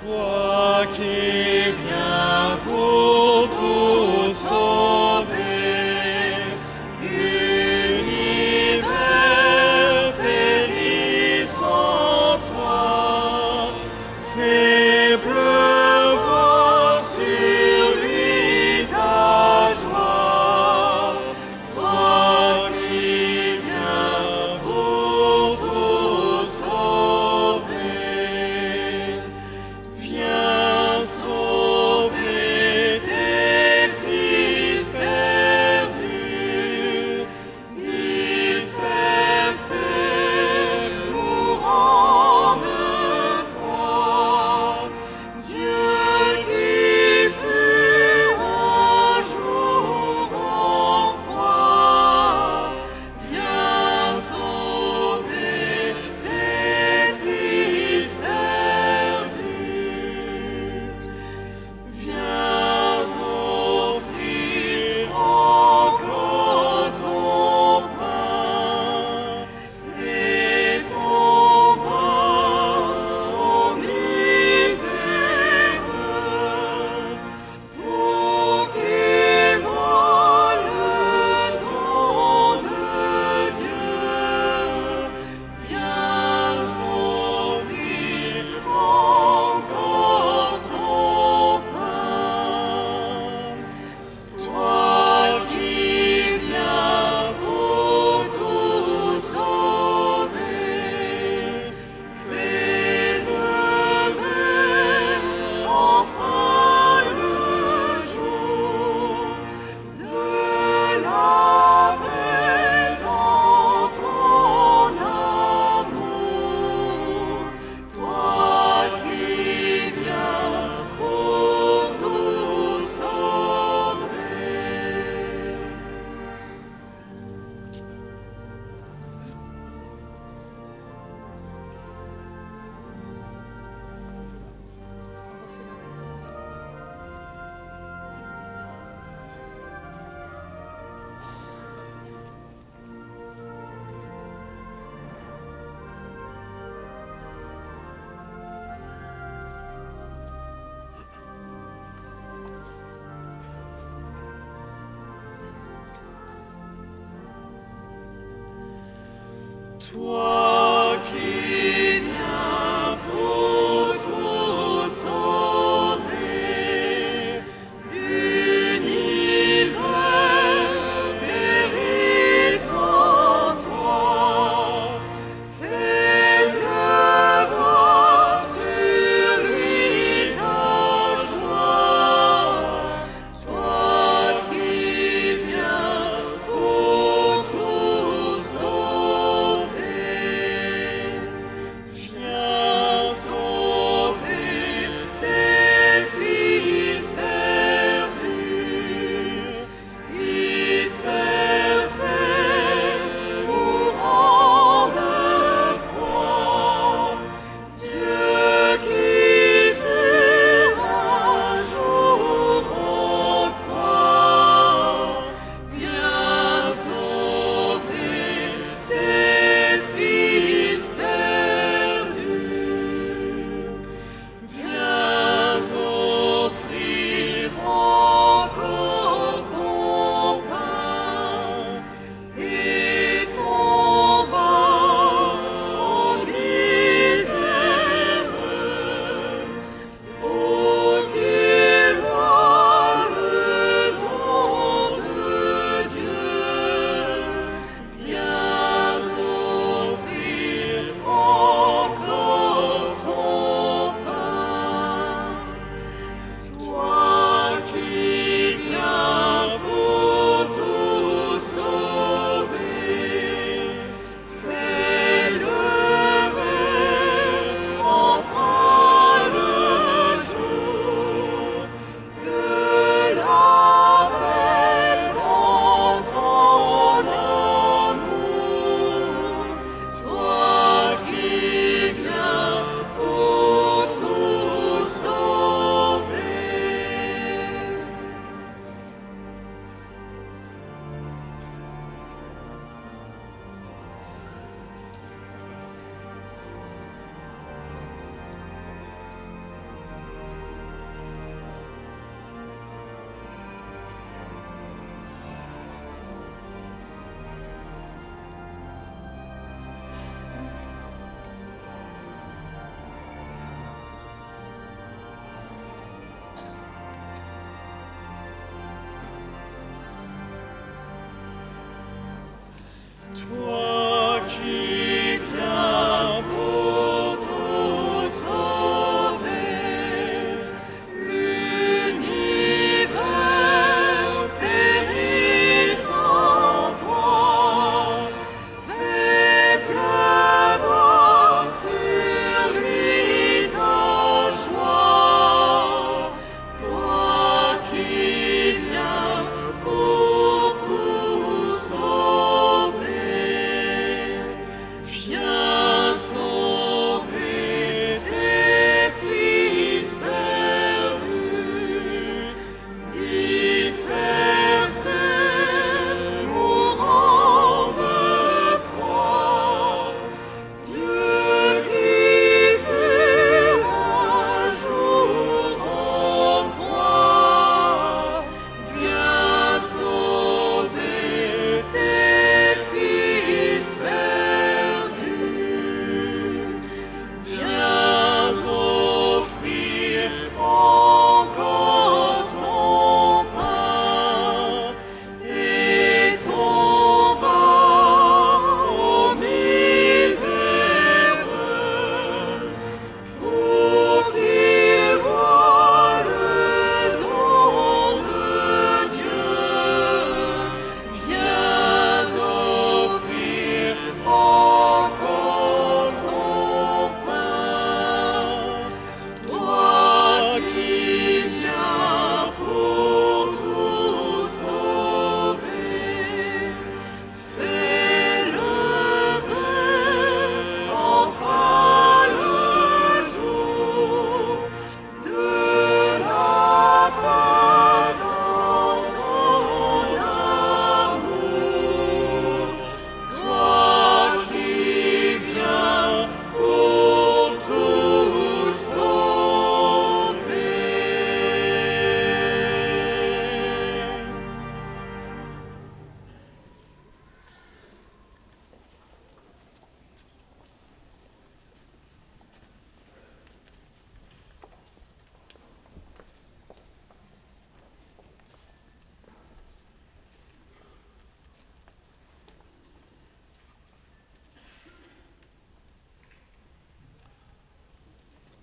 Toi qui viens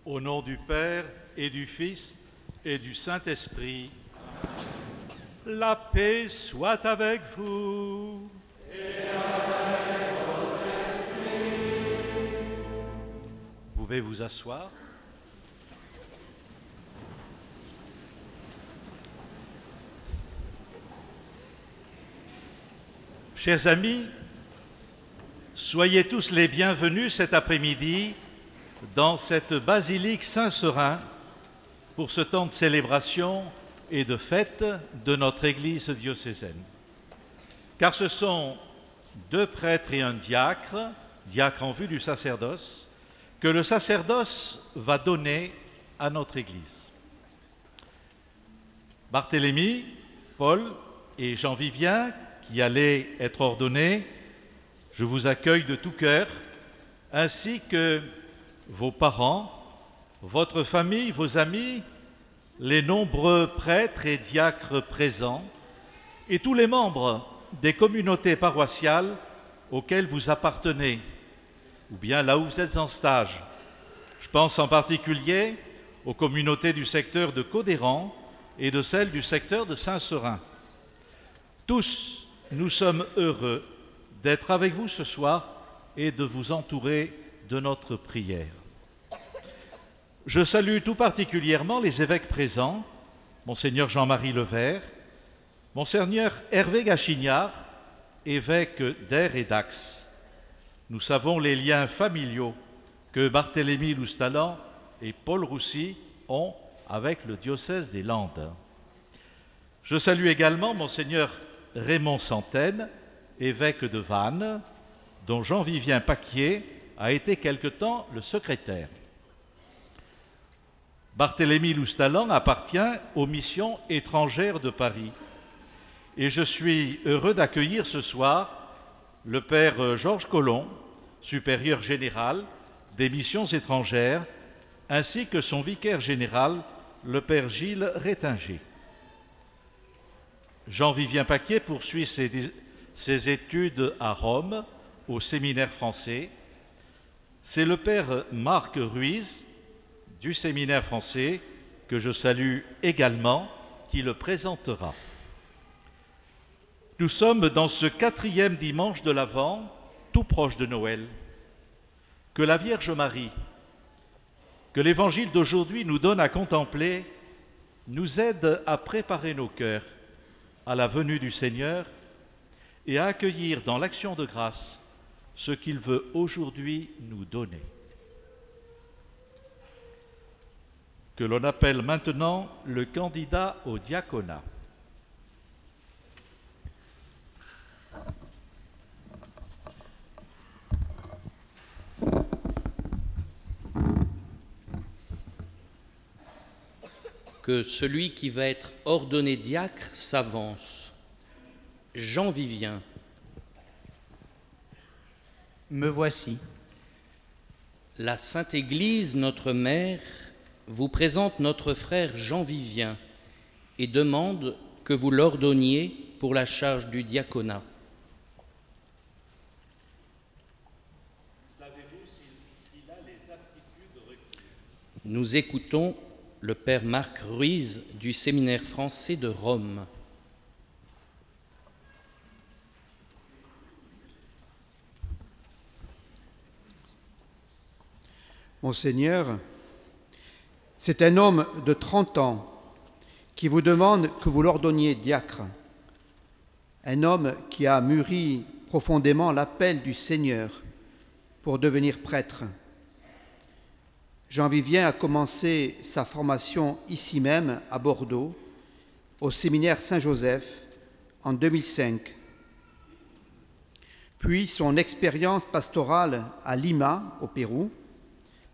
Au nom du Père et du Fils et du Saint-Esprit, la paix soit avec vous. Vous pouvez vous asseoir? Chers amis, soyez tous les bienvenus cet après-midi dans cette basilique Saint-Serin pour ce temps de célébration et de fête de notre Église diocésaine. Car ce sont deux prêtres et un diacre, diacre en vue du sacerdoce, que le sacerdoce va donner à notre Église. Barthélemy, Paul et Jean-Vivien, qui allaient être ordonnés, je vous accueille de tout cœur, ainsi que vos parents, votre famille, vos amis, les nombreux prêtres et diacres présents, et tous les membres des communautés paroissiales auxquelles vous appartenez, ou bien là où vous êtes en stage. Je pense en particulier aux communautés du secteur de Codéran et de celles du secteur de Saint-Seurin. Tous, nous sommes heureux d'être avec vous ce soir et de vous entourer de notre prière. Je salue tout particulièrement les évêques présents, Monseigneur Jean-Marie Levert, Monseigneur Hervé Gachignard, évêque d'Air et d'Ax. Nous savons les liens familiaux que Barthélemy Loustalan et Paul Roussy ont avec le diocèse des Landes. Je salue également Monseigneur Raymond Santaine, évêque de Vannes, dont Jean-Vivien Paquier a été quelque temps le secrétaire. Barthélemy Loustalan appartient aux missions étrangères de Paris. Et je suis heureux d'accueillir ce soir le Père Georges Collomb, supérieur général des missions étrangères, ainsi que son vicaire général, le Père Gilles Rétinger. Jean-Vivien Paquet poursuit ses études à Rome, au séminaire français. C'est le Père Marc Ruiz, du séminaire français, que je salue également, qui le présentera. Nous sommes dans ce quatrième dimanche de l'Avent, tout proche de Noël. Que la Vierge Marie, que l'Évangile d'aujourd'hui nous donne à contempler, nous aide à préparer nos cœurs à la venue du Seigneur et à accueillir dans l'action de grâce ce qu'il veut aujourd'hui nous donner. que l'on appelle maintenant le candidat au diaconat. Que celui qui va être ordonné diacre s'avance. Jean Vivien. Me voici. La Sainte Église, notre Mère, vous présente notre frère Jean Vivien et demande que vous l'ordonniez pour la charge du diaconat. Nous écoutons le Père Marc Ruiz du séminaire français de Rome. Monseigneur, c'est un homme de 30 ans qui vous demande que vous l'ordonniez diacre. Un homme qui a mûri profondément l'appel du Seigneur pour devenir prêtre. Jean Vivien a commencé sa formation ici même, à Bordeaux, au séminaire Saint-Joseph, en 2005. Puis son expérience pastorale à Lima, au Pérou,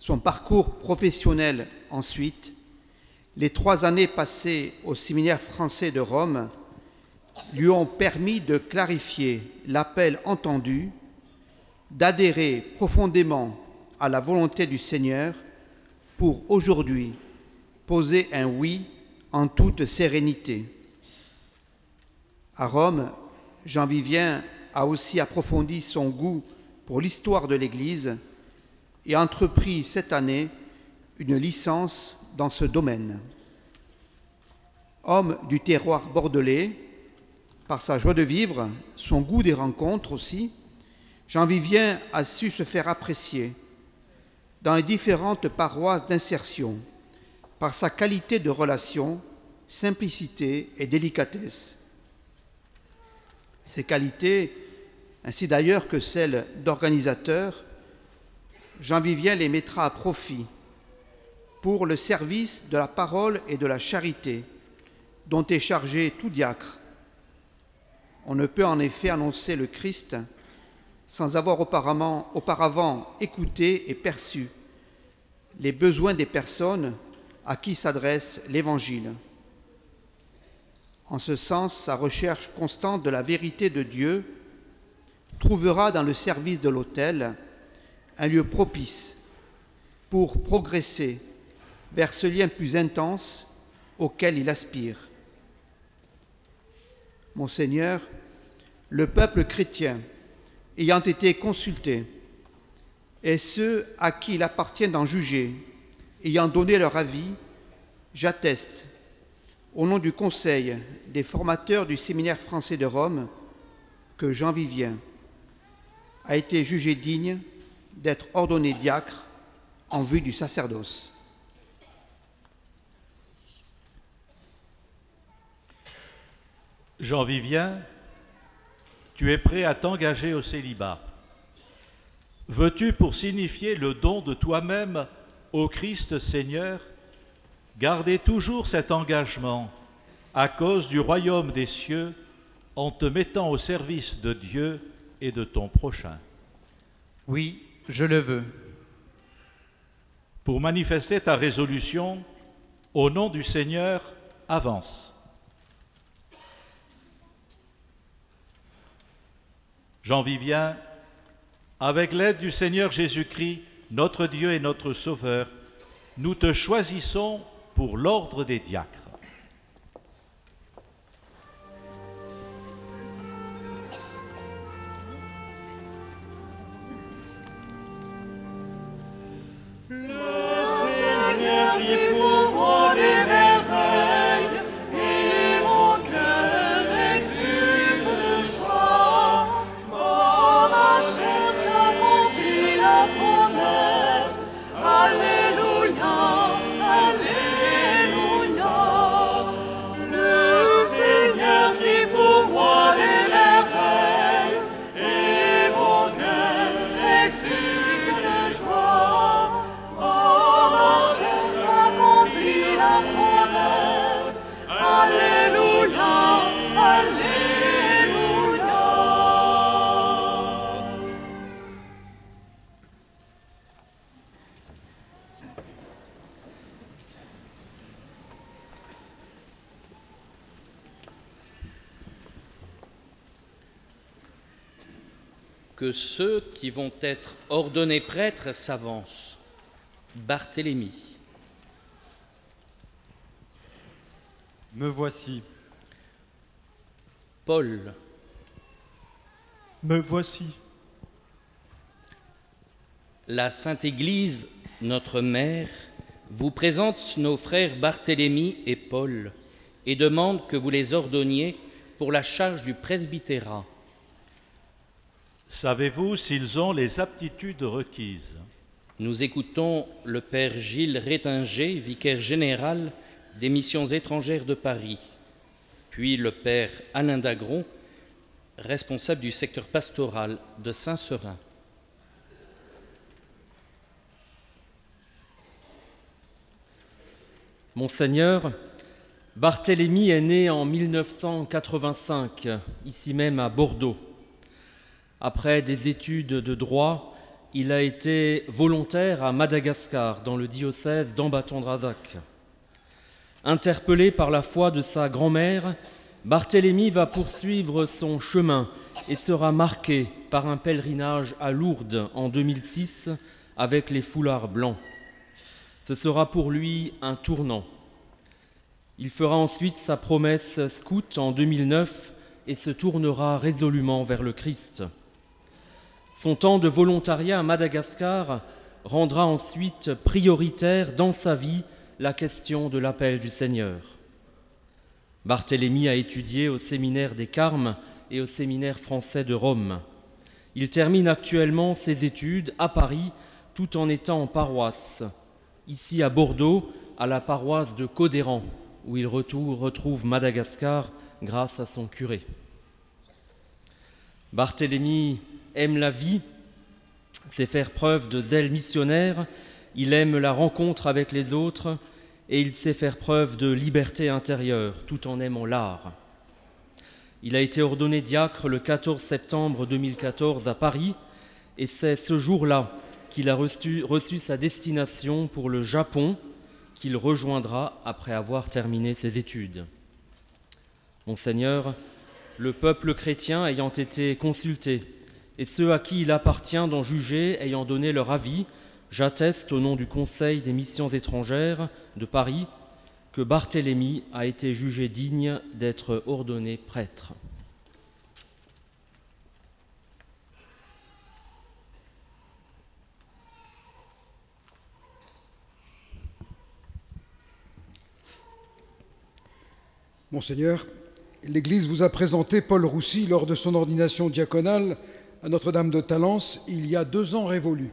son parcours professionnel ensuite, les trois années passées au séminaire français de Rome lui ont permis de clarifier l'appel entendu, d'adhérer profondément à la volonté du Seigneur pour aujourd'hui poser un oui en toute sérénité. À Rome, Jean Vivien a aussi approfondi son goût pour l'histoire de l'Église et entrepris cette année une licence dans ce domaine. Homme du terroir bordelais, par sa joie de vivre, son goût des rencontres aussi, Jean Vivien a su se faire apprécier dans les différentes paroisses d'insertion par sa qualité de relation, simplicité et délicatesse. Ces qualités, ainsi d'ailleurs que celles d'organisateur, Jean Vivien les mettra à profit pour le service de la parole et de la charité dont est chargé tout diacre. On ne peut en effet annoncer le Christ sans avoir auparavant, auparavant écouté et perçu les besoins des personnes à qui s'adresse l'Évangile. En ce sens, sa recherche constante de la vérité de Dieu trouvera dans le service de l'autel un lieu propice pour progresser vers ce lien plus intense auquel il aspire. Monseigneur, le peuple chrétien ayant été consultés, et ceux à qui il appartient d'en juger, ayant donné leur avis, j'atteste, au nom du Conseil des formateurs du Séminaire français de Rome, que Jean Vivien a été jugé digne d'être ordonné diacre en vue du sacerdoce. Jean Vivien, tu es prêt à t'engager au célibat. Veux-tu, pour signifier le don de toi-même au Christ Seigneur, garder toujours cet engagement à cause du royaume des cieux en te mettant au service de Dieu et de ton prochain? Oui, je le veux. Pour manifester ta résolution, au nom du Seigneur, avance. Jean Vivien, avec l'aide du Seigneur Jésus-Christ, notre Dieu et notre Sauveur, nous te choisissons pour l'ordre des diacres. Qui vont être ordonnés prêtres s'avancent. Barthélemy. Me voici. Paul. Me voici. La Sainte Église, notre Mère, vous présente nos frères Barthélemy et Paul et demande que vous les ordonniez pour la charge du presbytérat. Savez-vous s'ils ont les aptitudes requises Nous écoutons le Père Gilles Rétinger, vicaire général des missions étrangères de Paris, puis le Père Alain Dagron, responsable du secteur pastoral de Saint-Seurin. Monseigneur, Barthélemy est né en 1985, ici même à Bordeaux. Après des études de droit, il a été volontaire à Madagascar, dans le diocèse d'Ambatondrazac. Interpellé par la foi de sa grand-mère, Barthélemy va poursuivre son chemin et sera marqué par un pèlerinage à Lourdes en 2006 avec les foulards blancs. Ce sera pour lui un tournant. Il fera ensuite sa promesse scout en 2009 et se tournera résolument vers le Christ. Son temps de volontariat à Madagascar rendra ensuite prioritaire dans sa vie la question de l'appel du Seigneur. Barthélemy a étudié au séminaire des Carmes et au séminaire français de Rome. Il termine actuellement ses études à Paris tout en étant en paroisse, ici à Bordeaux, à la paroisse de Codéran, où il retrouve Madagascar grâce à son curé. Barthélemy aime la vie, sait faire preuve de zèle missionnaire, il aime la rencontre avec les autres et il sait faire preuve de liberté intérieure tout en aimant l'art. Il a été ordonné diacre le 14 septembre 2014 à Paris et c'est ce jour-là qu'il a reçu, reçu, sa destination pour le Japon qu'il rejoindra après avoir terminé ses études. Monseigneur, le peuple chrétien ayant été consulté, et ceux à qui il appartient d'en juger ayant donné leur avis, j'atteste au nom du Conseil des missions étrangères de Paris que Barthélemy a été jugé digne d'être ordonné prêtre. Monseigneur, l'Église vous a présenté Paul Roussy lors de son ordination diaconale à Notre-Dame de Talence il y a deux ans révolus.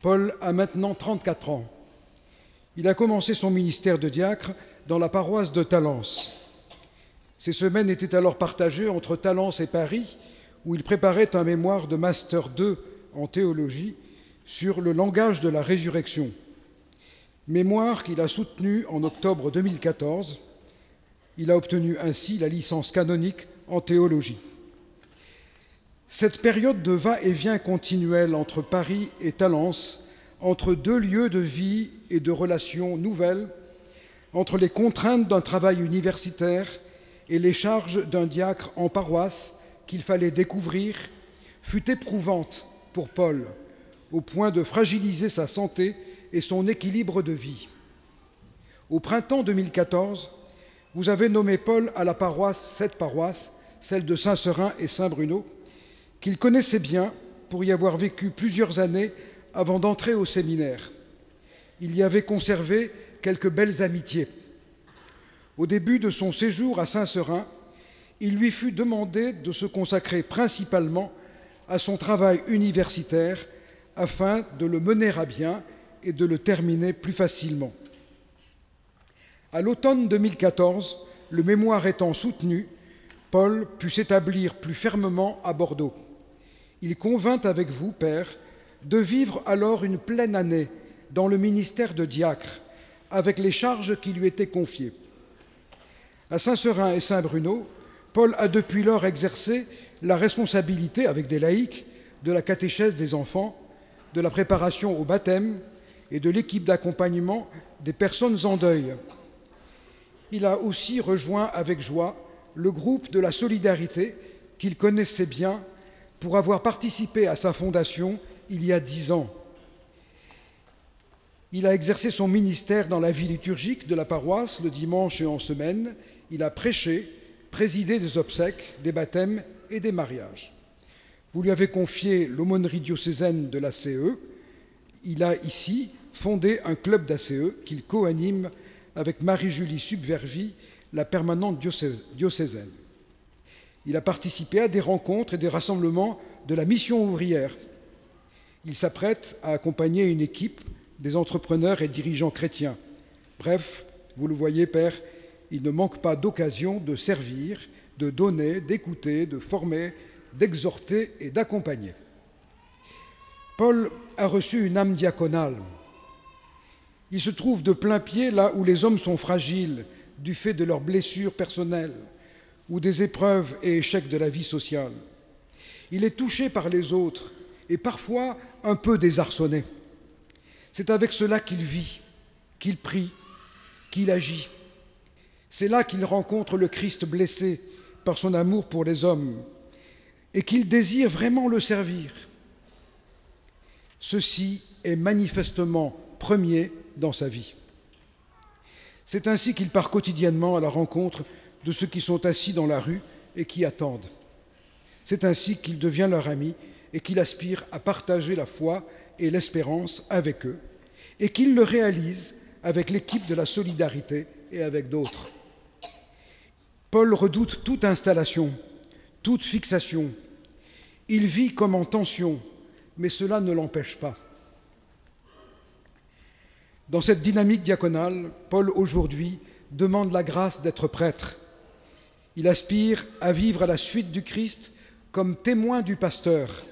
Paul a maintenant 34 ans. Il a commencé son ministère de diacre dans la paroisse de Talence. Ses semaines étaient alors partagées entre Talence et Paris, où il préparait un mémoire de Master 2 en théologie sur le langage de la résurrection. Mémoire qu'il a soutenu en octobre 2014 il a obtenu ainsi la licence canonique en théologie. Cette période de va-et-vient continuel entre Paris et Talence, entre deux lieux de vie et de relations nouvelles, entre les contraintes d'un travail universitaire et les charges d'un diacre en paroisse qu'il fallait découvrir, fut éprouvante pour Paul, au point de fragiliser sa santé et son équilibre de vie. Au printemps 2014, vous avez nommé Paul à la paroisse, cette paroisse, celle de Saint-Seurin et Saint-Bruno, qu'il connaissait bien pour y avoir vécu plusieurs années avant d'entrer au séminaire. Il y avait conservé quelques belles amitiés. Au début de son séjour à Saint-Seurin, il lui fut demandé de se consacrer principalement à son travail universitaire afin de le mener à bien et de le terminer plus facilement. À l'automne 2014, le mémoire étant soutenu, Paul put s'établir plus fermement à Bordeaux. Il convint avec vous, Père, de vivre alors une pleine année dans le ministère de diacre, avec les charges qui lui étaient confiées. À Saint-Seurin et Saint-Bruno, Paul a depuis lors exercé la responsabilité, avec des laïcs, de la catéchèse des enfants, de la préparation au baptême et de l'équipe d'accompagnement des personnes en deuil, il a aussi rejoint avec joie le groupe de la solidarité qu'il connaissait bien pour avoir participé à sa fondation il y a dix ans. Il a exercé son ministère dans la vie liturgique de la paroisse le dimanche et en semaine. Il a prêché, présidé des obsèques, des baptêmes et des mariages. Vous lui avez confié l'aumônerie diocésaine de la CE. Il a ici fondé un club d'ACE qu'il co-anime avec Marie-Julie Subvervi, la permanente diocésaine. Il a participé à des rencontres et des rassemblements de la mission ouvrière. Il s'apprête à accompagner une équipe des entrepreneurs et dirigeants chrétiens. Bref, vous le voyez, Père, il ne manque pas d'occasion de servir, de donner, d'écouter, de former, d'exhorter et d'accompagner. Paul a reçu une âme diaconale. Il se trouve de plein pied là où les hommes sont fragiles du fait de leurs blessures personnelles ou des épreuves et échecs de la vie sociale. Il est touché par les autres et parfois un peu désarçonné. C'est avec cela qu'il vit, qu'il prie, qu'il agit. C'est là qu'il rencontre le Christ blessé par son amour pour les hommes et qu'il désire vraiment le servir. Ceci est manifestement premier dans sa vie. C'est ainsi qu'il part quotidiennement à la rencontre de ceux qui sont assis dans la rue et qui attendent. C'est ainsi qu'il devient leur ami et qu'il aspire à partager la foi et l'espérance avec eux, et qu'il le réalise avec l'équipe de la solidarité et avec d'autres. Paul redoute toute installation, toute fixation. Il vit comme en tension, mais cela ne l'empêche pas. Dans cette dynamique diaconale, Paul aujourd'hui demande la grâce d'être prêtre. Il aspire à vivre à la suite du Christ comme témoin du pasteur,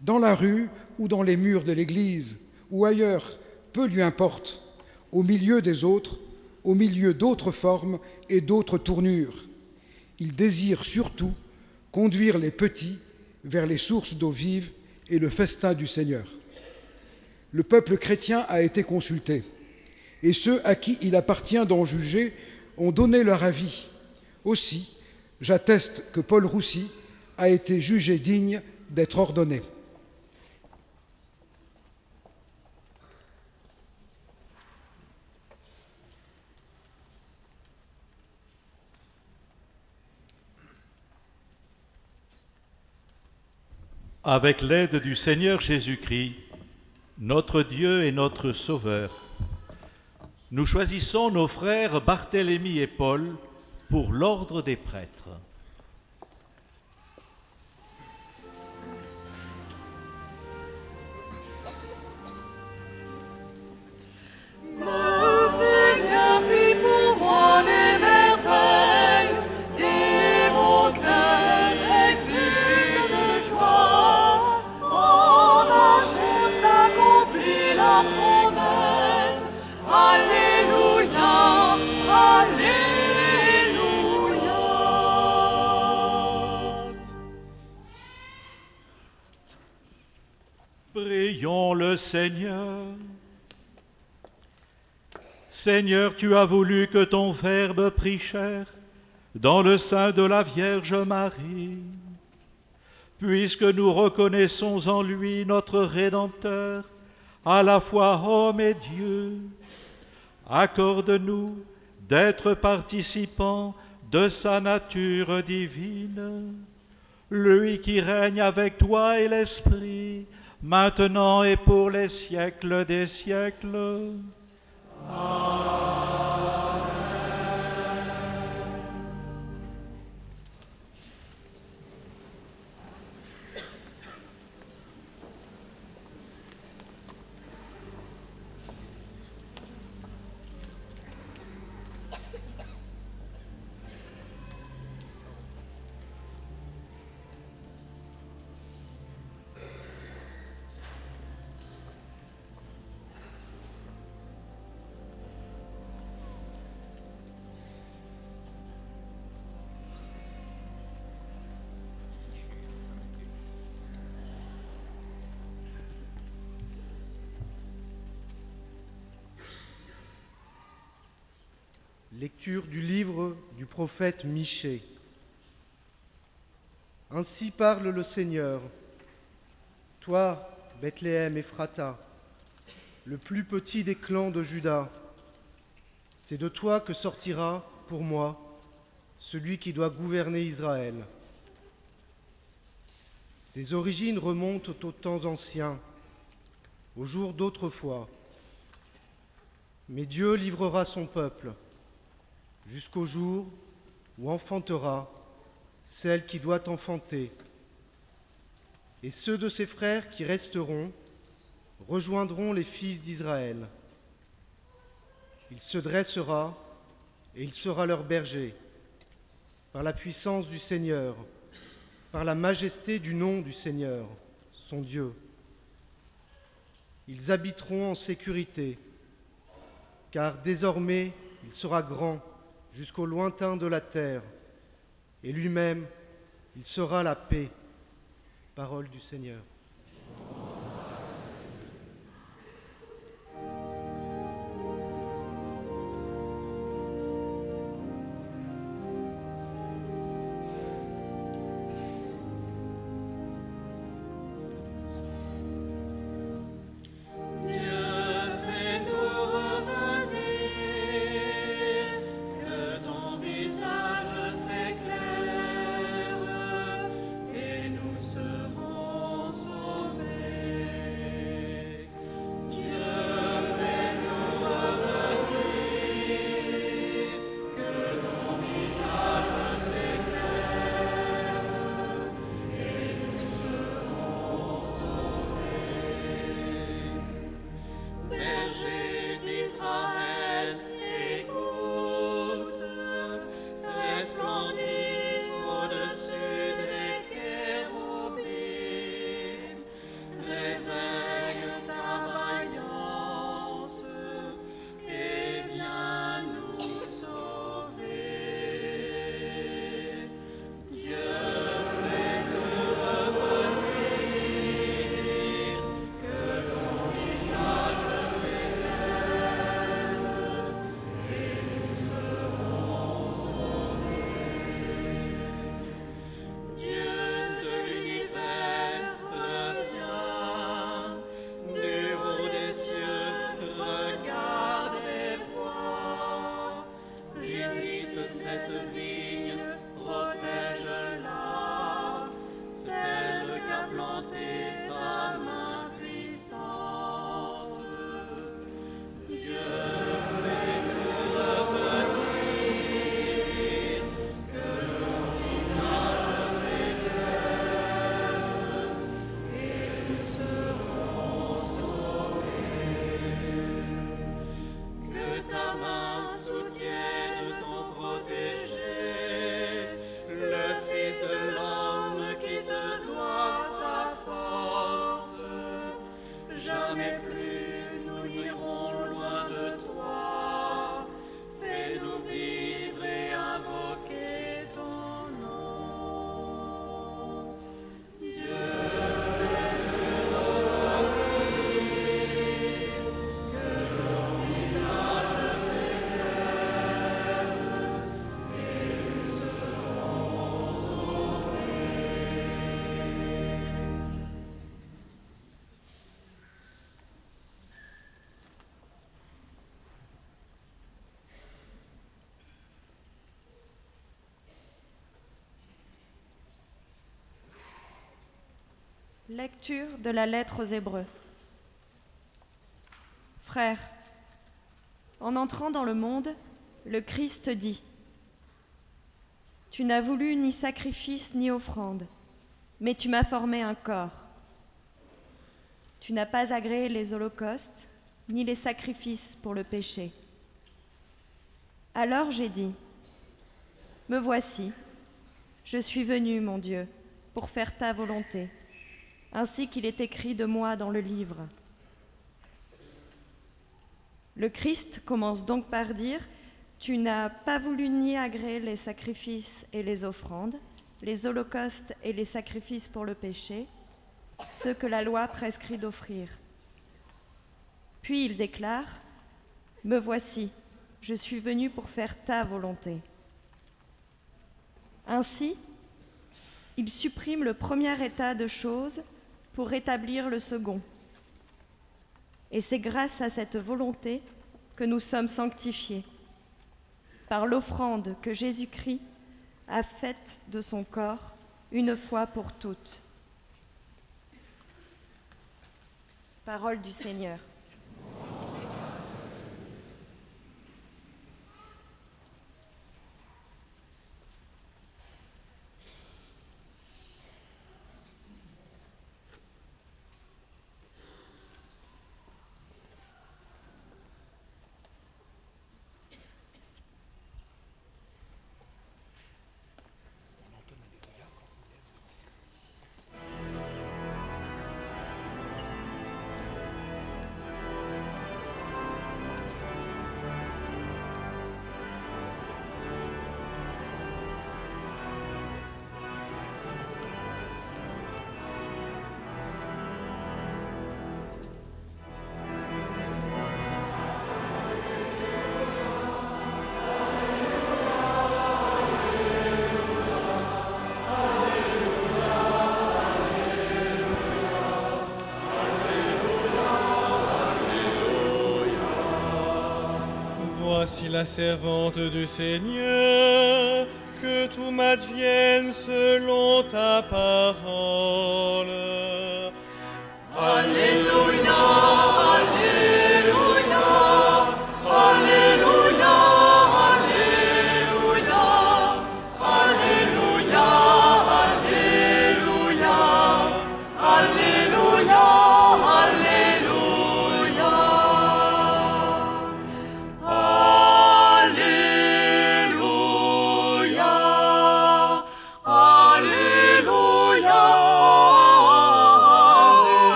dans la rue ou dans les murs de l'Église, ou ailleurs, peu lui importe, au milieu des autres, au milieu d'autres formes et d'autres tournures. Il désire surtout conduire les petits vers les sources d'eau vive et le festin du Seigneur le peuple chrétien a été consulté, et ceux à qui il appartient d'en juger ont donné leur avis. Aussi, j'atteste que Paul Roussy a été jugé digne d'être ordonné. Avec l'aide du Seigneur Jésus-Christ, notre Dieu et notre Sauveur. Nous choisissons nos frères Barthélemy et Paul pour l'ordre des prêtres. Seigneur. Seigneur, tu as voulu que ton Verbe prit chair dans le sein de la Vierge Marie. Puisque nous reconnaissons en lui notre Rédempteur, à la fois homme et Dieu, accorde-nous d'être participants de sa nature divine, lui qui règne avec toi et l'Esprit, maintenant et pour les siècles des siècles. Lecture du livre du prophète Michée. Ainsi parle le Seigneur. Toi, Bethléem Ephrata, le plus petit des clans de Juda, c'est de toi que sortira, pour moi, celui qui doit gouverner Israël. Ses origines remontent aux temps anciens, aux jours d'autrefois. Mais Dieu livrera son peuple jusqu'au jour où enfantera celle qui doit enfanter. Et ceux de ses frères qui resteront rejoindront les fils d'Israël. Il se dressera et il sera leur berger, par la puissance du Seigneur, par la majesté du nom du Seigneur, son Dieu. Ils habiteront en sécurité, car désormais il sera grand jusqu'au lointain de la terre, et lui-même, il sera la paix. Parole du Seigneur. Lecture de la lettre aux Hébreux. Frères, en entrant dans le monde, le Christ dit Tu n'as voulu ni sacrifice ni offrande, mais tu m'as formé un corps. Tu n'as pas agréé les holocaustes ni les sacrifices pour le péché. Alors j'ai dit Me voici, je suis venu, mon Dieu, pour faire ta volonté ainsi qu'il est écrit de moi dans le livre. Le Christ commence donc par dire, Tu n'as pas voulu ni agréer les sacrifices et les offrandes, les holocaustes et les sacrifices pour le péché, ceux que la loi prescrit d'offrir. Puis il déclare, Me voici, je suis venu pour faire ta volonté. Ainsi, il supprime le premier état de choses pour rétablir le second. Et c'est grâce à cette volonté que nous sommes sanctifiés, par l'offrande que Jésus-Christ a faite de son corps une fois pour toutes. Parole du Seigneur. Voici la servante du Seigneur,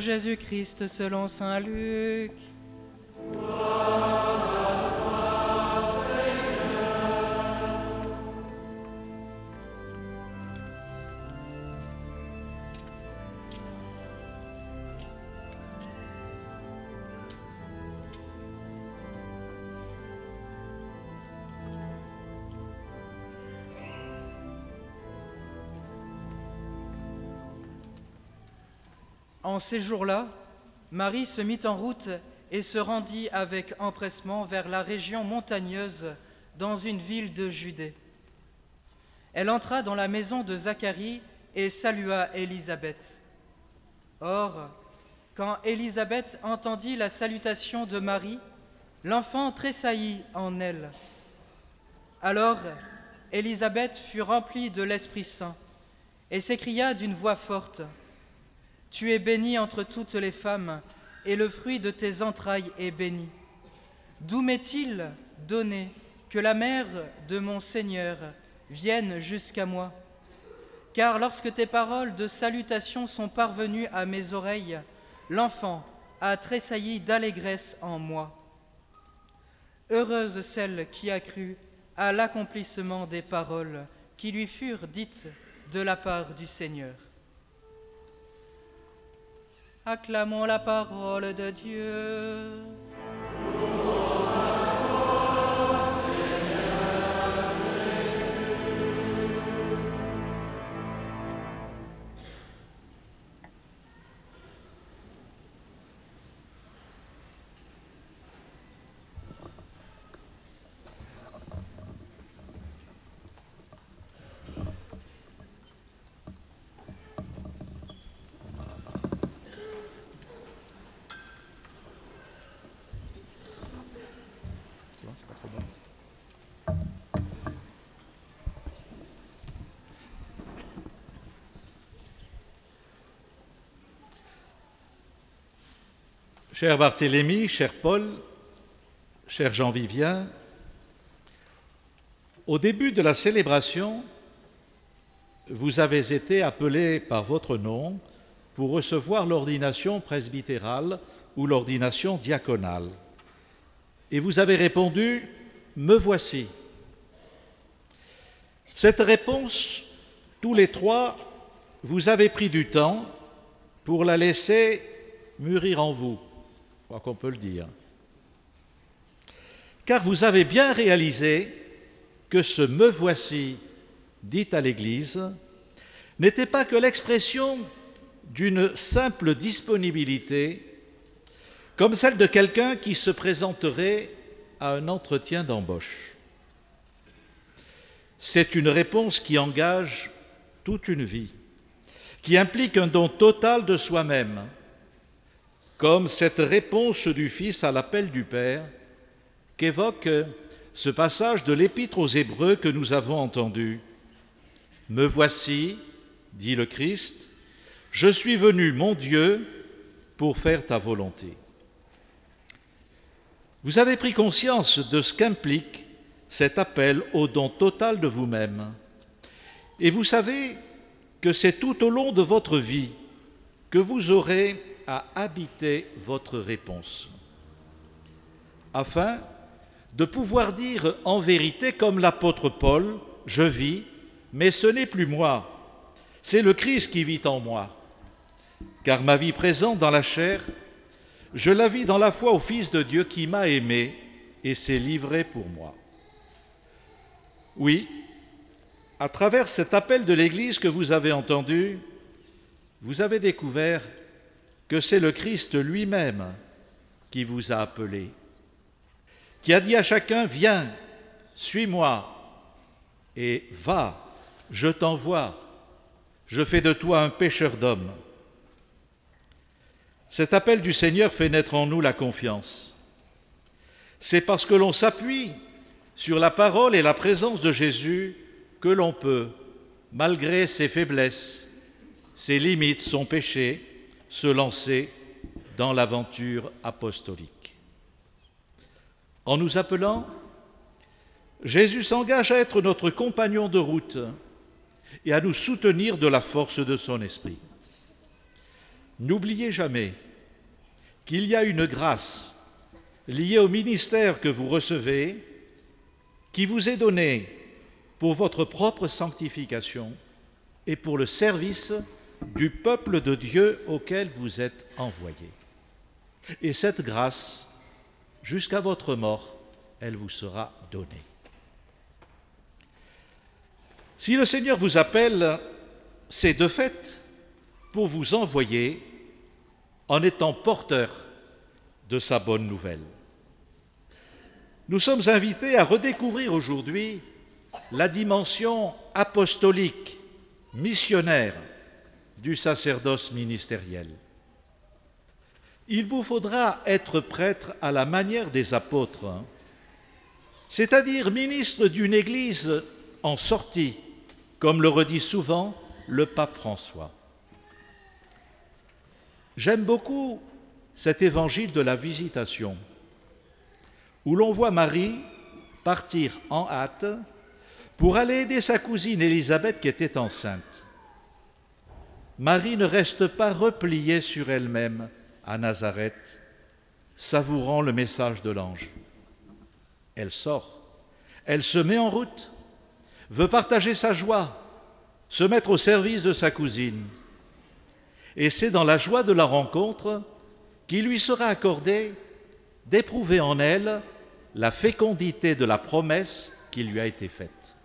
Jésus-Christ selon Saint Luc. En ces jours-là, Marie se mit en route et se rendit avec empressement vers la région montagneuse dans une ville de Judée. Elle entra dans la maison de Zacharie et salua Élisabeth. Or, quand Élisabeth entendit la salutation de Marie, l'enfant tressaillit en elle. Alors, Élisabeth fut remplie de l'Esprit Saint et s'écria d'une voix forte, Tu es bénie entre toutes les femmes, et le fruit de tes entrailles est béni. D'où m'est-il donné que la mère de mon Seigneur vienne jusqu'à moi? Car lorsque tes paroles de salutation sont parvenues à mes oreilles, l'enfant a tressailli d'allégresse en moi. Heureuse celle qui a cru à l'accomplissement des paroles qui lui furent dites de la part du Seigneur. Acclamons la parole de Dieu. Cher Barthélemy, cher Paul, cher Jean-Vivien, au début de la célébration, vous avez été appelé par votre nom pour recevoir l'ordination presbytérale ou l'ordination diaconale. Et vous avez répondu, Me voici. Cette réponse, tous les trois, vous avez pris du temps pour la laisser mûrir en vous crois qu'on peut le dire. Car vous avez bien réalisé que ce me voici dit à l'Église n'était pas que l'expression d'une simple disponibilité, comme celle de quelqu'un qui se présenterait à un entretien d'embauche. C'est une réponse qui engage toute une vie, qui implique un don total de soi-même, comme cette réponse du Fils à l'appel du Père qu'évoque ce passage de l'Épître aux Hébreux que nous avons entendu. Me voici, dit le Christ, je suis venu, mon Dieu, pour faire ta volonté. Vous avez pris conscience de ce qu'implique cet appel au don total de vous-même. Et vous savez que c'est tout au long de votre vie que vous aurez à habiter votre réponse, afin de pouvoir dire en vérité, comme l'apôtre Paul, je vis, mais ce n'est plus moi, c'est le Christ qui vit en moi, car ma vie présente dans la chair, je la vis dans la foi au Fils de Dieu qui m'a aimé et s'est livré pour moi. Oui, à travers cet appel de l'Église que vous avez entendu, vous avez découvert que c'est le Christ lui-même qui vous a appelé, qui a dit à chacun, viens, suis-moi, et va, je t'envoie, je fais de toi un pécheur d'hommes. Cet appel du Seigneur fait naître en nous la confiance. C'est parce que l'on s'appuie sur la parole et la présence de Jésus que l'on peut, malgré ses faiblesses, ses limites, son péché, se lancer dans l'aventure apostolique. En nous appelant, Jésus s'engage à être notre compagnon de route et à nous soutenir de la force de son esprit. N'oubliez jamais qu'il y a une grâce liée au ministère que vous recevez qui vous est donnée pour votre propre sanctification et pour le service du peuple de Dieu auquel vous êtes envoyés. Et cette grâce, jusqu'à votre mort, elle vous sera donnée. Si le Seigneur vous appelle, c'est de fait pour vous envoyer en étant porteurs de sa bonne nouvelle. Nous sommes invités à redécouvrir aujourd'hui la dimension apostolique, missionnaire du sacerdoce ministériel. Il vous faudra être prêtre à la manière des apôtres, hein, c'est-à-dire ministre d'une Église en sortie, comme le redit souvent le pape François. J'aime beaucoup cet évangile de la visitation, où l'on voit Marie partir en hâte pour aller aider sa cousine Élisabeth qui était enceinte. Marie ne reste pas repliée sur elle-même à Nazareth, savourant le message de l'ange. Elle sort, elle se met en route, veut partager sa joie, se mettre au service de sa cousine. Et c'est dans la joie de la rencontre qu'il lui sera accordé d'éprouver en elle la fécondité de la promesse qui lui a été faite.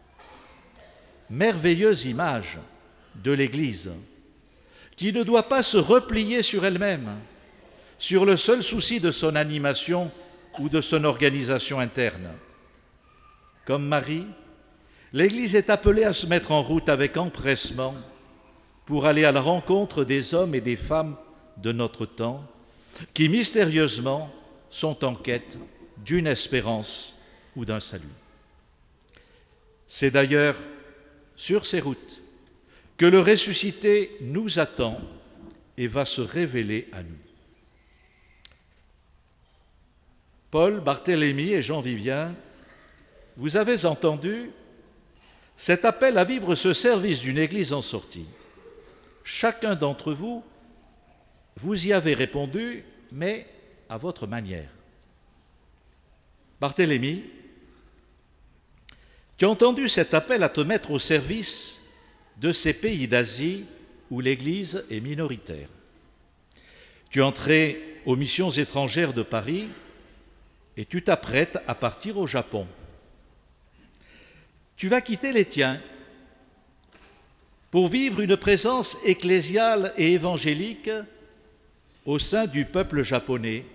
Merveilleuse image de l'Église, qui ne doit pas se replier sur elle-même, sur le seul souci de son animation ou de son organisation interne. Comme Marie, l'Église est appelée à se mettre en route avec empressement pour aller à la rencontre des hommes et des femmes de notre temps qui mystérieusement sont en quête d'une espérance ou d'un salut. C'est d'ailleurs sur ces routes que le ressuscité nous attend et va se révéler à nous. Paul, Barthélemy et Jean Vivien, vous avez entendu cet appel à vivre ce service d'une Église en sortie. Chacun d'entre vous vous y avez répondu, mais à votre manière. Barthélemy, tu as entendu cet appel à te mettre au service de ces pays d'Asie où l'Église est minoritaire. Tu entré aux missions étrangères de Paris et tu t'apprêtes à partir au Japon. Tu vas quitter les tiens pour vivre une présence ecclésiale et évangélique au sein du peuple japonais,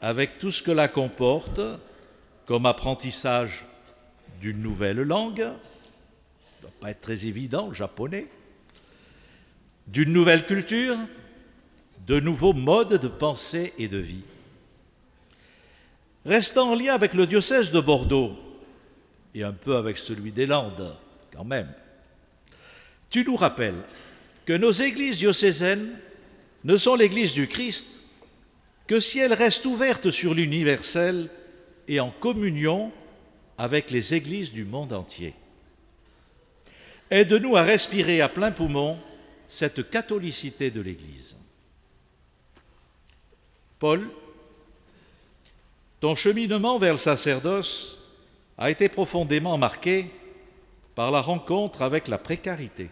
avec tout ce que la comporte comme apprentissage d'une nouvelle langue, ne doit pas être très évident japonais, d'une nouvelle culture, de nouveaux modes de pensée et de vie. Restant en lien avec le diocèse de Bordeaux et un peu avec celui des Landes quand même, tu nous rappelles que nos églises diocésaines ne sont l'Église du Christ que si elles restent ouvertes sur l'universel et en communion avec les églises du monde entier. Aide-nous à respirer à plein poumon cette catholicité de l'Église. Paul, ton cheminement vers le sacerdoce a été profondément marqué par la rencontre avec la précarité.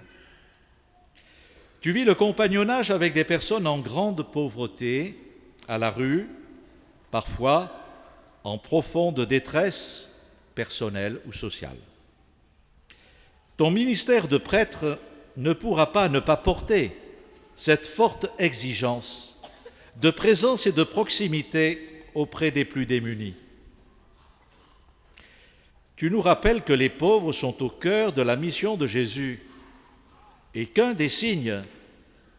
Tu vis le compagnonnage avec des personnes en grande pauvreté, à la rue, parfois en profonde détresse personnelle ou sociale. Ton ministère de prêtre ne pourra pas ne pas porter cette forte exigence de présence et de proximité auprès des plus démunis. Tu nous rappelles que les pauvres sont au cœur de la mission de Jésus et qu'un des signes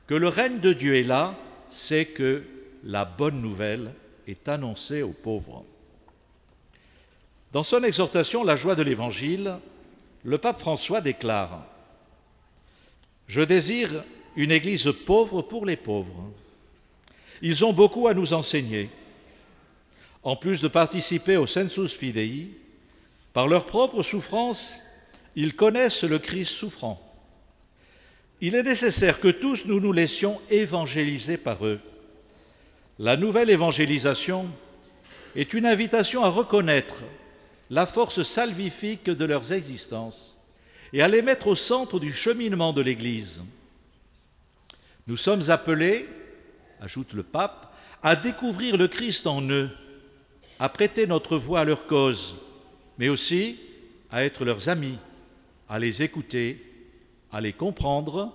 que le règne de Dieu est là, c'est que la bonne nouvelle est annoncée aux pauvres. Dans son exhortation La joie de l'Évangile, le pape François déclare Je désire une Église pauvre pour les pauvres. Ils ont beaucoup à nous enseigner. En plus de participer au Sensus Fidei, par leur propre souffrance, ils connaissent le Christ souffrant. Il est nécessaire que tous nous nous laissions évangéliser par eux. La nouvelle évangélisation est une invitation à reconnaître la force salvifique de leurs existences et à les mettre au centre du cheminement de l'Église. Nous sommes appelés, ajoute le pape, à découvrir le Christ en eux, à prêter notre voix à leur cause, mais aussi à être leurs amis, à les écouter à les comprendre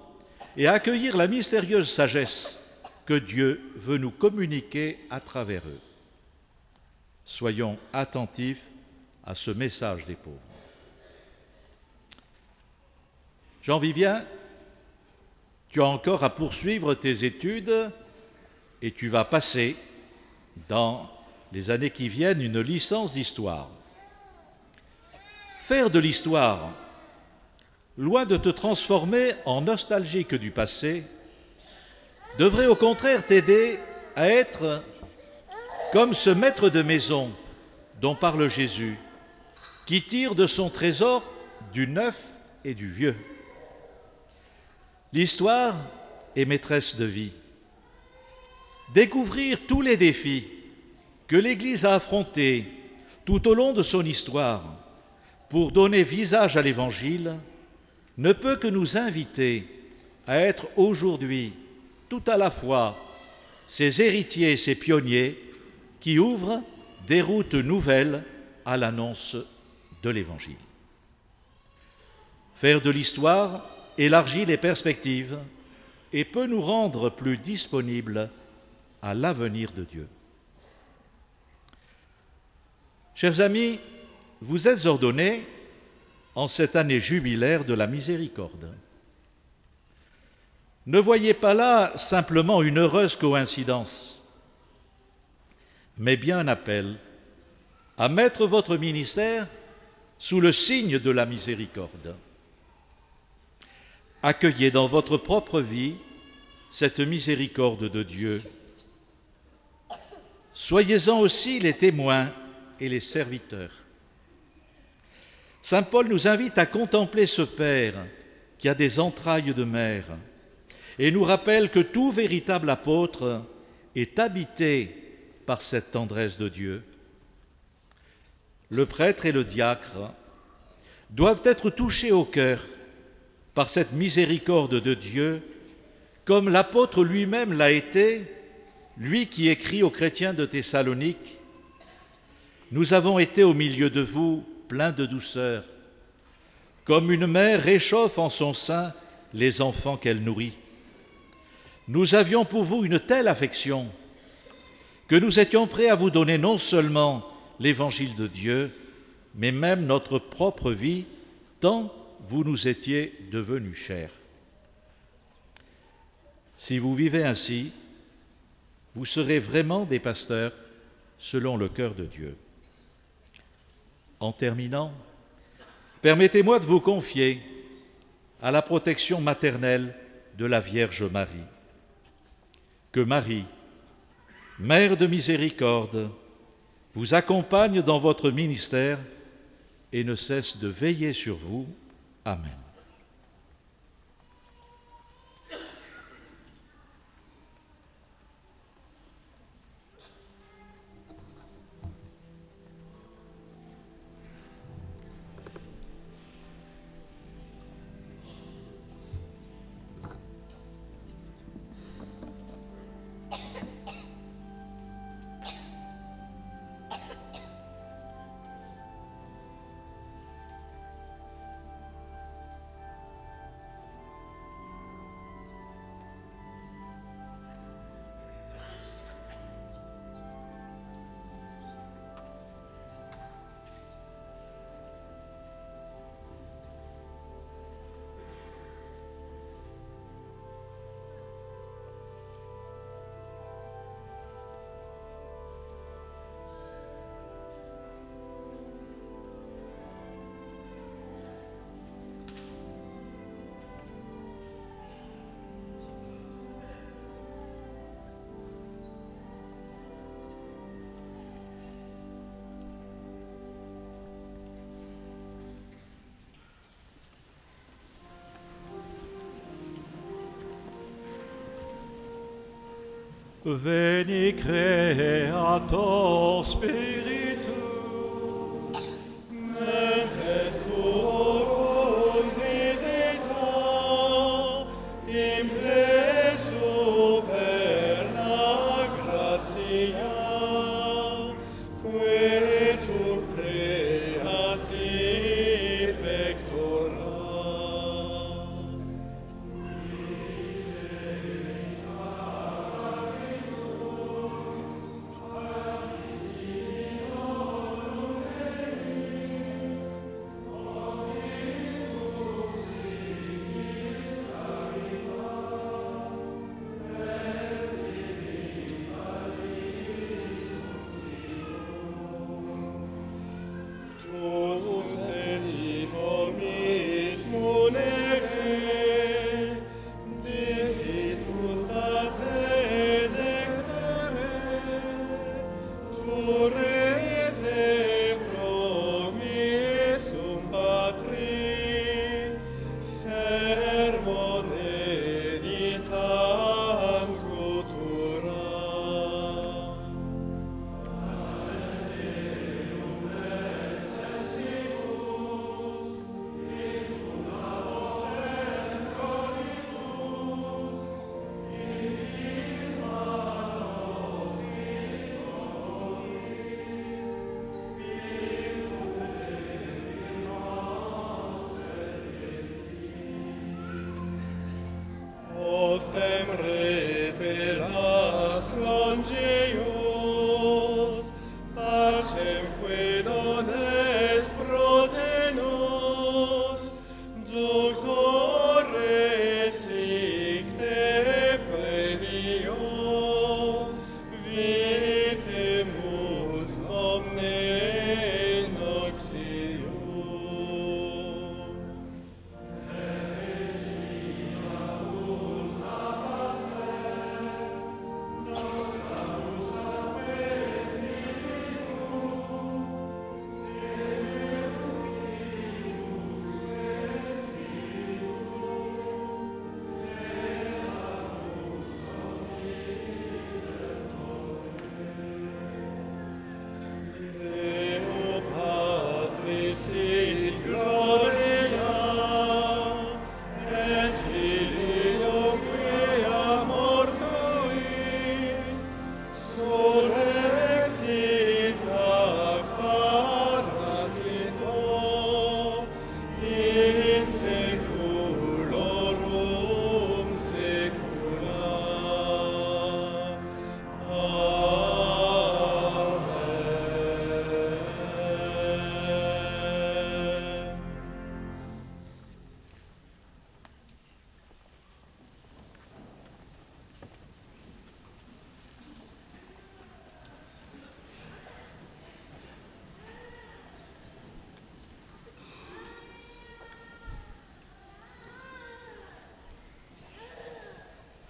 et à accueillir la mystérieuse sagesse que Dieu veut nous communiquer à travers eux. Soyons attentifs à ce message des pauvres. Jean-Vivien, tu as encore à poursuivre tes études et tu vas passer dans les années qui viennent une licence d'histoire. Faire de l'histoire, loin de te transformer en nostalgique du passé, devrait au contraire t'aider à être comme ce maître de maison dont parle Jésus, qui tire de son trésor du neuf et du vieux. L'histoire est maîtresse de vie. Découvrir tous les défis que l'Église a affrontés tout au long de son histoire pour donner visage à l'Évangile ne peut que nous inviter à être aujourd'hui tout à la fois ces héritiers et ces pionniers qui ouvrent des routes nouvelles à l'annonce l'Évangile. Faire de l'histoire élargit les perspectives et peut nous rendre plus disponibles à l'avenir de Dieu. Chers amis, vous êtes ordonnés en cette année jubilaire de la miséricorde. Ne voyez pas là simplement une heureuse coïncidence, mais bien un appel à mettre votre ministère sous le signe de la miséricorde. Accueillez dans votre propre vie cette miséricorde de Dieu. Soyez-en aussi les témoins et les serviteurs. Saint Paul nous invite à contempler ce Père qui a des entrailles de mère et nous rappelle que tout véritable apôtre est habité par cette tendresse de Dieu. Le prêtre et le diacre doivent être touchés au cœur par cette miséricorde de Dieu, comme l'apôtre lui-même l'a été, lui qui écrit aux chrétiens de Thessalonique, Nous avons été au milieu de vous pleins de douceur, comme une mère réchauffe en son sein les enfants qu'elle nourrit. Nous avions pour vous une telle affection que nous étions prêts à vous donner non seulement l'évangile de Dieu, mais même notre propre vie, tant vous nous étiez devenus chers. Si vous vivez ainsi, vous serez vraiment des pasteurs selon le cœur de Dieu. En terminant, permettez-moi de vous confier à la protection maternelle de la Vierge Marie. Que Marie, Mère de miséricorde, vous accompagne dans votre ministère et ne cesse de veiller sur vous. Amen. Veni Creator Spiritus,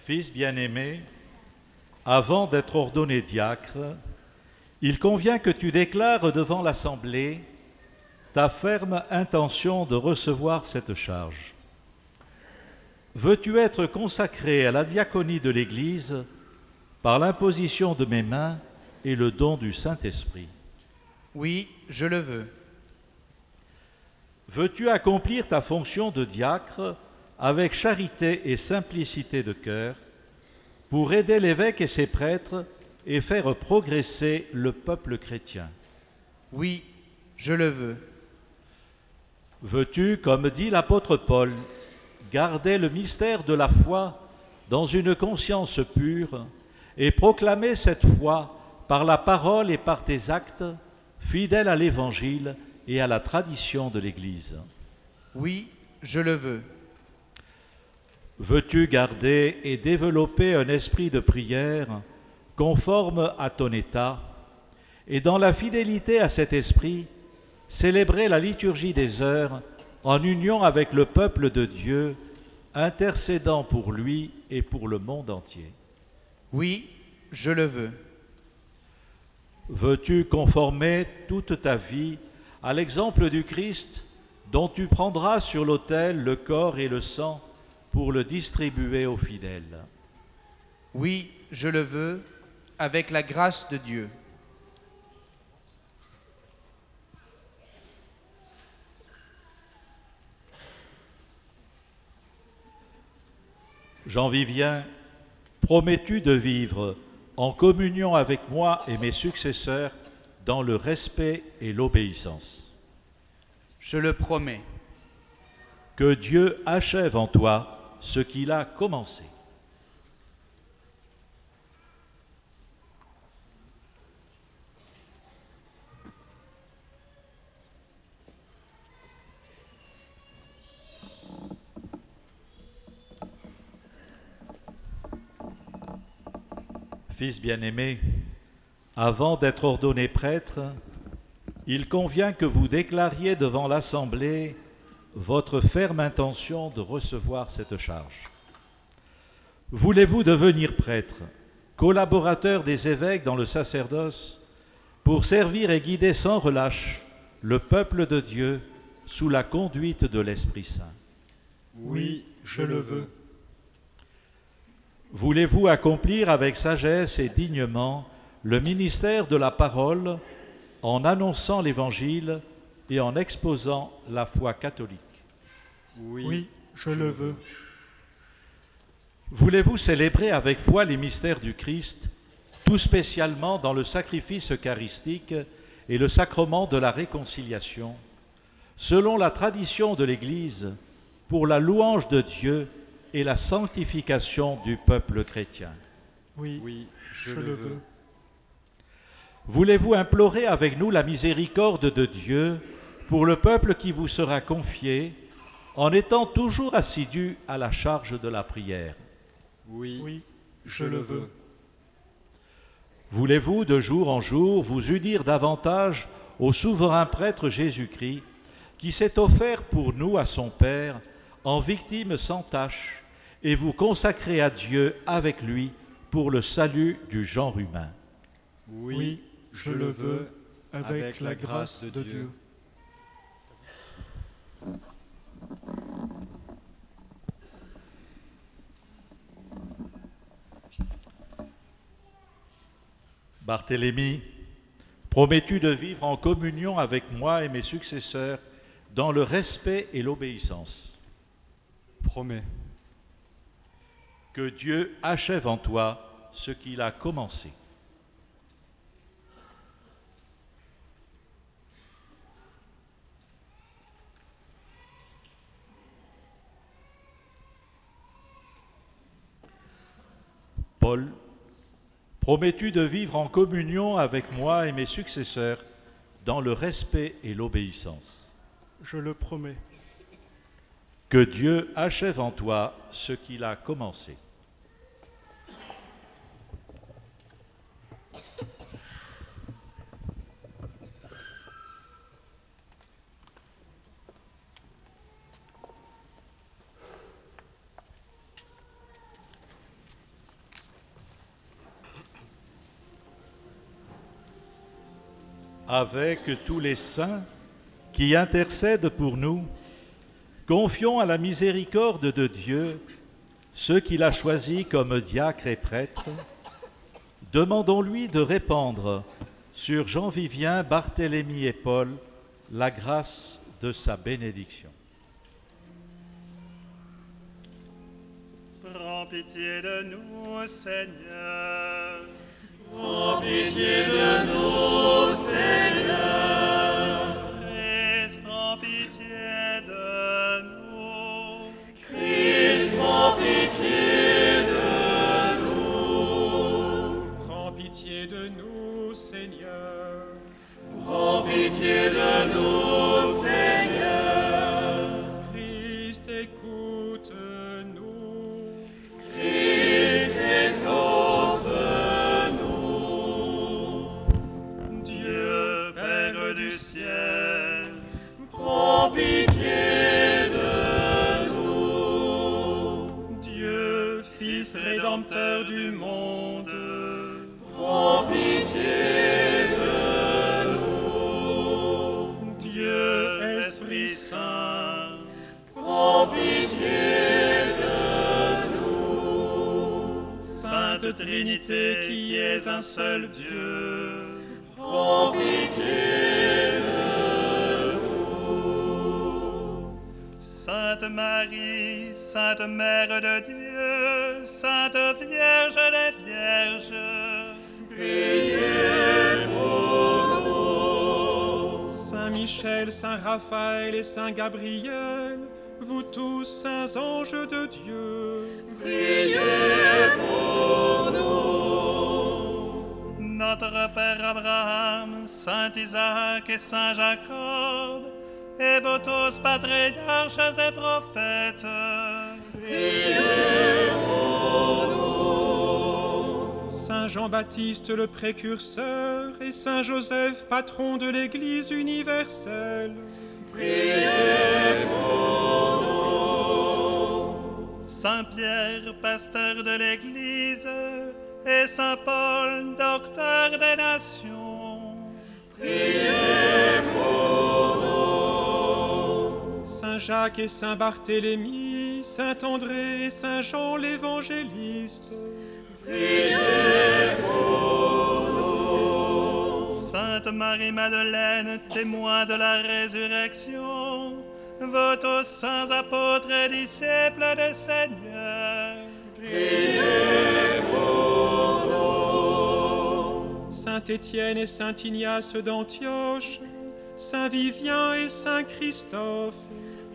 Fils bien-aimé, avant d'être ordonné diacre, il convient que tu déclares devant l'Assemblée ta ferme intention de recevoir cette charge. Veux-tu être consacré à la diaconie de l'Église par l'imposition de mes mains et le don du Saint-Esprit? Oui, je le veux. Veux-tu accomplir ta fonction de diacre avec charité et simplicité de cœur pour aider l'évêque et ses prêtres et faire progresser le peuple chrétien Oui, je le veux. Veux-tu, comme dit l'apôtre Paul, garder le mystère de la foi dans une conscience pure et proclamer cette foi par la parole et par tes actes, fidèle à l'Évangile et à la tradition de l'Église? Oui, je le veux. Veux-tu garder et développer un esprit de prière conforme à ton état et dans la fidélité à cet esprit, célébrer la liturgie des heures en union avec le peuple de Dieu, intercédant pour lui et pour le monde entier Oui, je le veux. Veux-tu conformer toute ta vie à l'exemple du Christ dont tu prendras sur l'autel le corps et le sang pour le distribuer aux fidèles Oui, je le veux, avec la grâce de Dieu. Jean Vivien, promets-tu de vivre en communion avec moi et mes successeurs dans le respect et l'obéissance? Je le promets. Que Dieu achève en toi ce qu'il a commencé. Fils bien-aimé, avant d'être ordonné prêtre, il convient que vous déclariez devant l'Assemblée votre ferme intention de recevoir cette charge. Voulez-vous devenir prêtre, collaborateur des évêques dans le sacerdoce, pour servir et guider sans relâche le peuple de Dieu sous la conduite de l'Esprit Saint? Oui, je le veux. Voulez-vous accomplir avec sagesse et dignement le ministère de la parole en annonçant l'Évangile et en exposant la foi catholique? Oui, je le veux. Voulez-vous célébrer avec foi les mystères du Christ, tout spécialement dans le sacrifice eucharistique et le sacrement de la réconciliation, selon la tradition de l'Église, pour la louange de Dieu et la sanctification du peuple chrétien. Oui, Oui, je le veux. Voulez-vous implorer avec nous la miséricorde de Dieu pour le peuple qui vous sera confié, en étant toujours assidu à la charge de la prière Oui, Oui, je le veux. Voulez-vous de jour en jour vous unir davantage au souverain prêtre Jésus-Christ, qui s'est offert pour nous à son Père en victime sans tache, et vous consacrer à Dieu avec lui pour le salut du genre humain? Oui, je le veux, avec la grâce de Dieu. Barthélemy, promets-tu de vivre en communion avec moi et mes successeurs dans le respect et l'obéissance? Promets. Que Dieu achève en toi ce qu'il a commencé. Paul, promets-tu de vivre en communion avec moi et mes successeurs dans le respect et l'obéissance? Je le promets. Que Dieu achève en toi ce qu'il a commencé. Avec tous les saints qui intercèdent pour nous, Confions à la miséricorde de Dieu ceux qu'il a choisis comme diacres et prêtres. Demandons-lui de répandre sur Jean Vivien, Barthélemy et Paul la grâce de sa bénédiction. Prends pitié de nous, Seigneur. Prends pitié de nous, Seigneur. Christ, prends pitié de nous. Trinité qui est un seul Dieu, Prends pitié de Sainte Marie, Sainte Mère de Dieu, Sainte Vierge des Vierges, Priez pour nous. Saint Michel, Saint Raphaël et Saint Gabriel, vous tous saints anges de Dieu, Priez notre Père Abraham, Saint Isaac et Saint Jacob, et vous tous patriarches et prophètes, Priez pour nous. Saint Jean-Baptiste le précurseur et Saint Joseph, patron de l'Église universelle, Priez pour nous. Saint Pierre, pasteur de l'Église, et Saint Paul, docteur des nations, Priez pour nous. Saint Jacques et Saint Barthélemy, Saint André et Saint Jean l'évangéliste, Priez pour nous. Sainte Marie-Madeleine, témoin de la résurrection, tous saints apôtres et disciples du Seigneur, Priez Saint Étienne et Saint Ignace d'Antioche, Saint Vivien et Saint Christophe,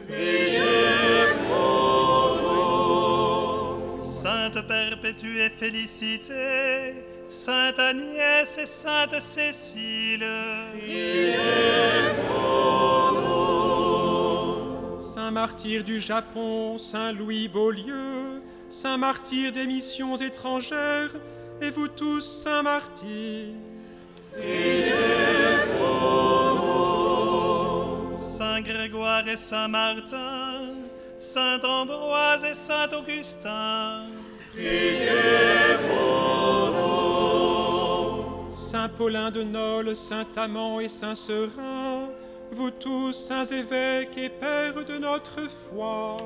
Priez pour nous. tu es félicité, Sainte Agnès et Sainte Cécile. Saint martyr du Japon, Saint Louis Beaulieu, Saint martyr des missions étrangères, et vous tous, Saint martyrs. Saint Grégoire et Saint Martin, Saint Ambroise et Saint Augustin. Saint Paulin de Nol, Saint Amand et Saint Serin, vous tous, saints évêques et pères de notre foi.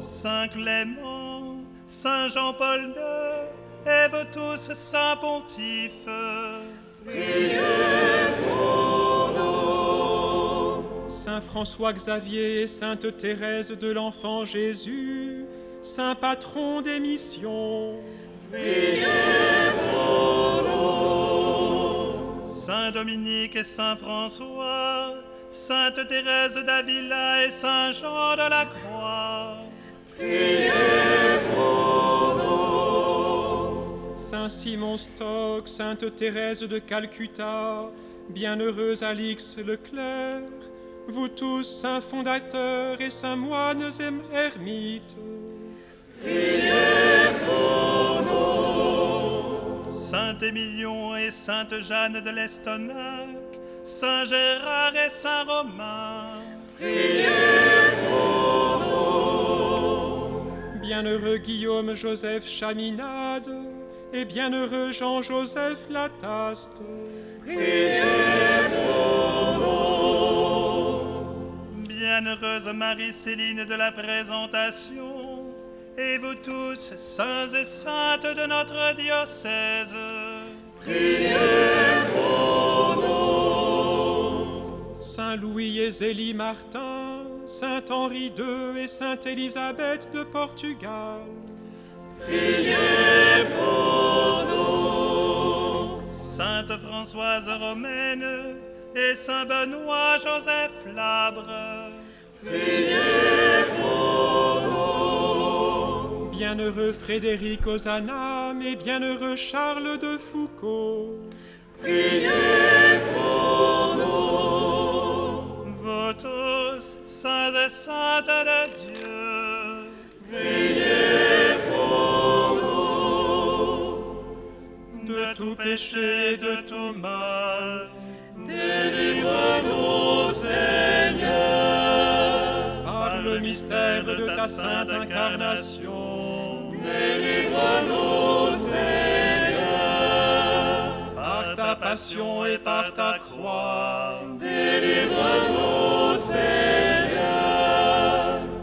Saint Clément, Saint Jean-Paul II, vous tous, Saint Pontife. Saint François Xavier et Sainte Thérèse de l'Enfant Jésus, Saint patron des missions. Saint Dominique et Saint François, Sainte Thérèse d'Avila et Saint Jean de la Croix. Saint Simon Stock, Sainte Thérèse de Calcutta, Bienheureux Alix Leclerc, vous tous, saints fondateurs et saints moines et ermites. Saint Émilion et Sainte Jeanne de l'Estonac, Saint Gérard et Saint Romain. Bienheureux Guillaume Joseph Chaminade et bienheureux Jean-Joseph Lataste. Bienheureuse Marie-Céline de la Présentation, et vous tous, saints et saintes de notre diocèse. Saint Louis et Zélie Martin, Saint Henri II et Sainte Élisabeth de Portugal. Sainte Françoise Romaine et Saint Benoît Joseph Labre. Bienheureux Frédéric Ozanam et bienheureux Charles de Foucault. Vous tous, saints et saintes de Dieu. De tout péché et de tout mal. Délivre-nous, Seigneur, Par le mystère de ta sainte incarnation. délivre-nous, Seigneur, Par ta passion et par ta croix. délivre-nous, Seigneur,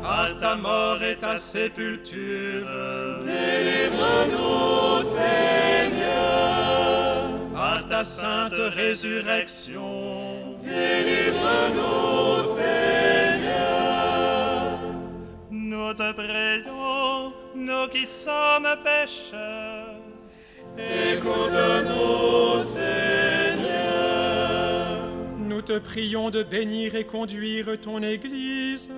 Par ta mort et ta sépulture. délivre-nous, Seigneur, ta sainte résurrection. délivre-nous, Seigneur, Nous te prions, nous qui sommes pécheurs. écoute-nous, Seigneur, Nous te prions de bénir et conduire ton Église,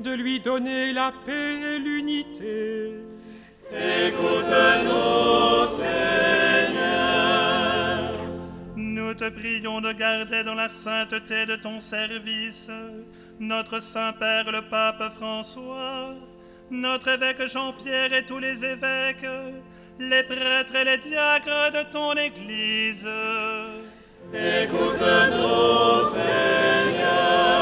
de lui donner la paix et l'unité. écoute-nous, Seigneur, Nous te prions de garder dans la sainteté de ton service notre Saint-Père le Pape François, notre évêque Jean-Pierre et tous les évêques, les prêtres et les diacres de ton Église. écoute-nous, Seigneur,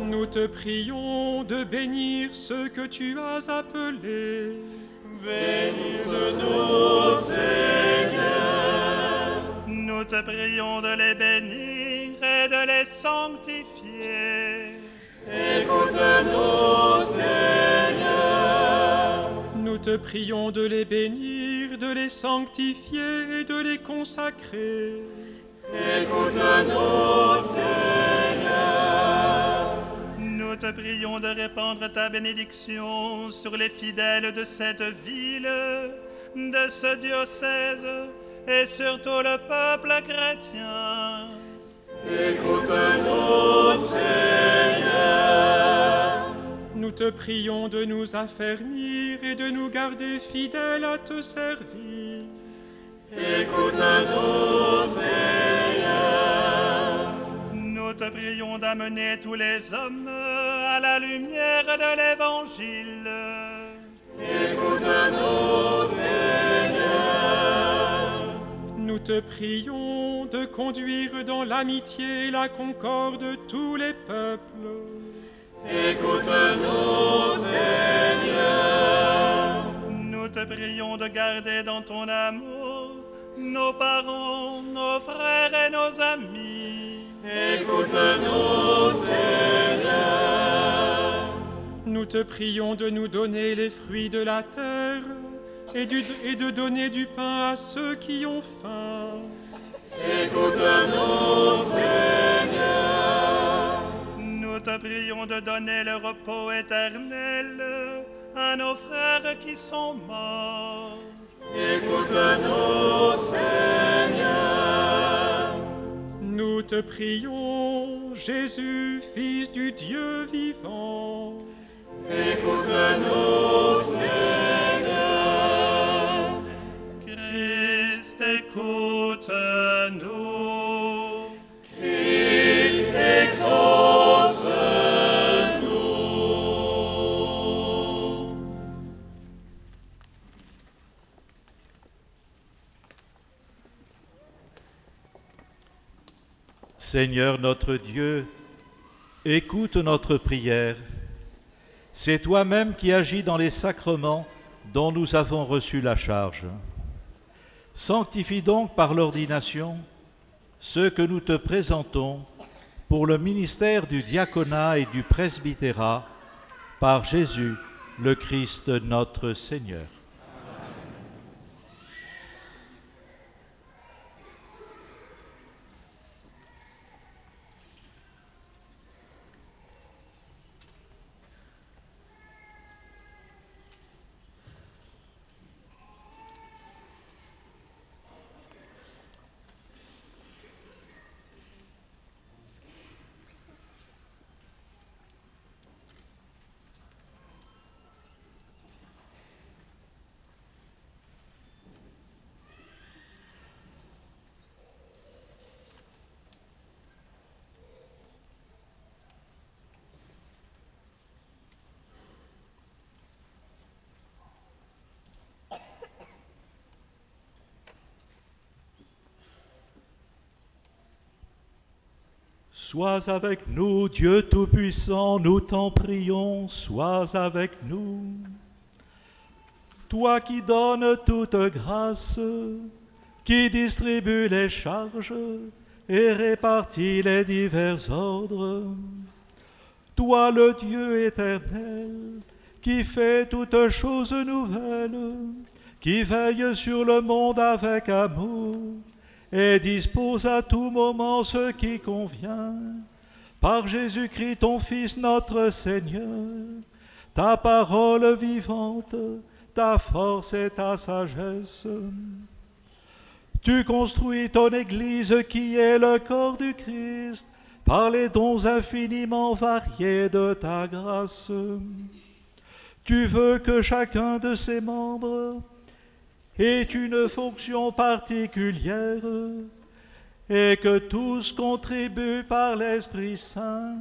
Nous te prions de bénir ceux que tu as appelés. bénis-nous, Seigneur, Nous te prions de les bénir et de les sanctifier. écoute-nous, Seigneur, Nous te prions de les bénir, de les sanctifier et de les consacrer. écoute-nous, Seigneur, Nous te prions de répandre ta bénédiction sur les fidèles de cette ville, de ce diocèse et sur tout le peuple chrétien. écoute-nous, Seigneur, Nous te te prions de nous affermir et de nous garder fidèles à te servir. Écoute-nous, Seigneur. Nous te prions d'amener tous les hommes à la lumière de l'Évangile. Écoute-nous, Seigneur. Nous te prions de conduire dans l'amitié et la concorde tous les peuples. Écoute-nous, Seigneur. Nous te prions de garder dans ton amour nos parents, nos frères et nos amis. Écoute-nous, Seigneur. Nous te prions de nous donner les fruits de la terre et, du- et de donner du pain à ceux qui ont faim. Écoute-nous, Seigneur. Nous te prions de donner le repos éternel à nos frères qui sont morts. Écoute-nous, Seigneur. Nous te prions, Jésus, Fils du Dieu vivant. Écoute-nous, Seigneur. Écoute-nous. Christ, exauce-nous. Seigneur notre Dieu, écoute notre prière. C'est toi-même qui agis dans les sacrements dont nous avons reçu la charge. Sanctifie donc par l'ordination ceux que nous te présentons pour le ministère du diaconat et du presbytérat par Jésus le Christ notre Seigneur. Sois avec nous, Dieu Tout-Puissant, nous t'en prions, sois avec nous. Toi qui donnes toute grâce, qui distribue les charges et répartit les divers ordres, toi le Dieu éternel, qui fait toutes choses nouvelles, qui veille sur le monde avec amour, et dispose à tout moment ce qui convient. Par Jésus-Christ, ton Fils, notre Seigneur, ta parole vivante, ta force et ta sagesse. Tu construis ton Église qui est le corps du Christ par les dons infiniment variés de ta grâce. Tu veux que chacun de ses membres est une fonction particulière et que tous contribuent par l'Esprit Saint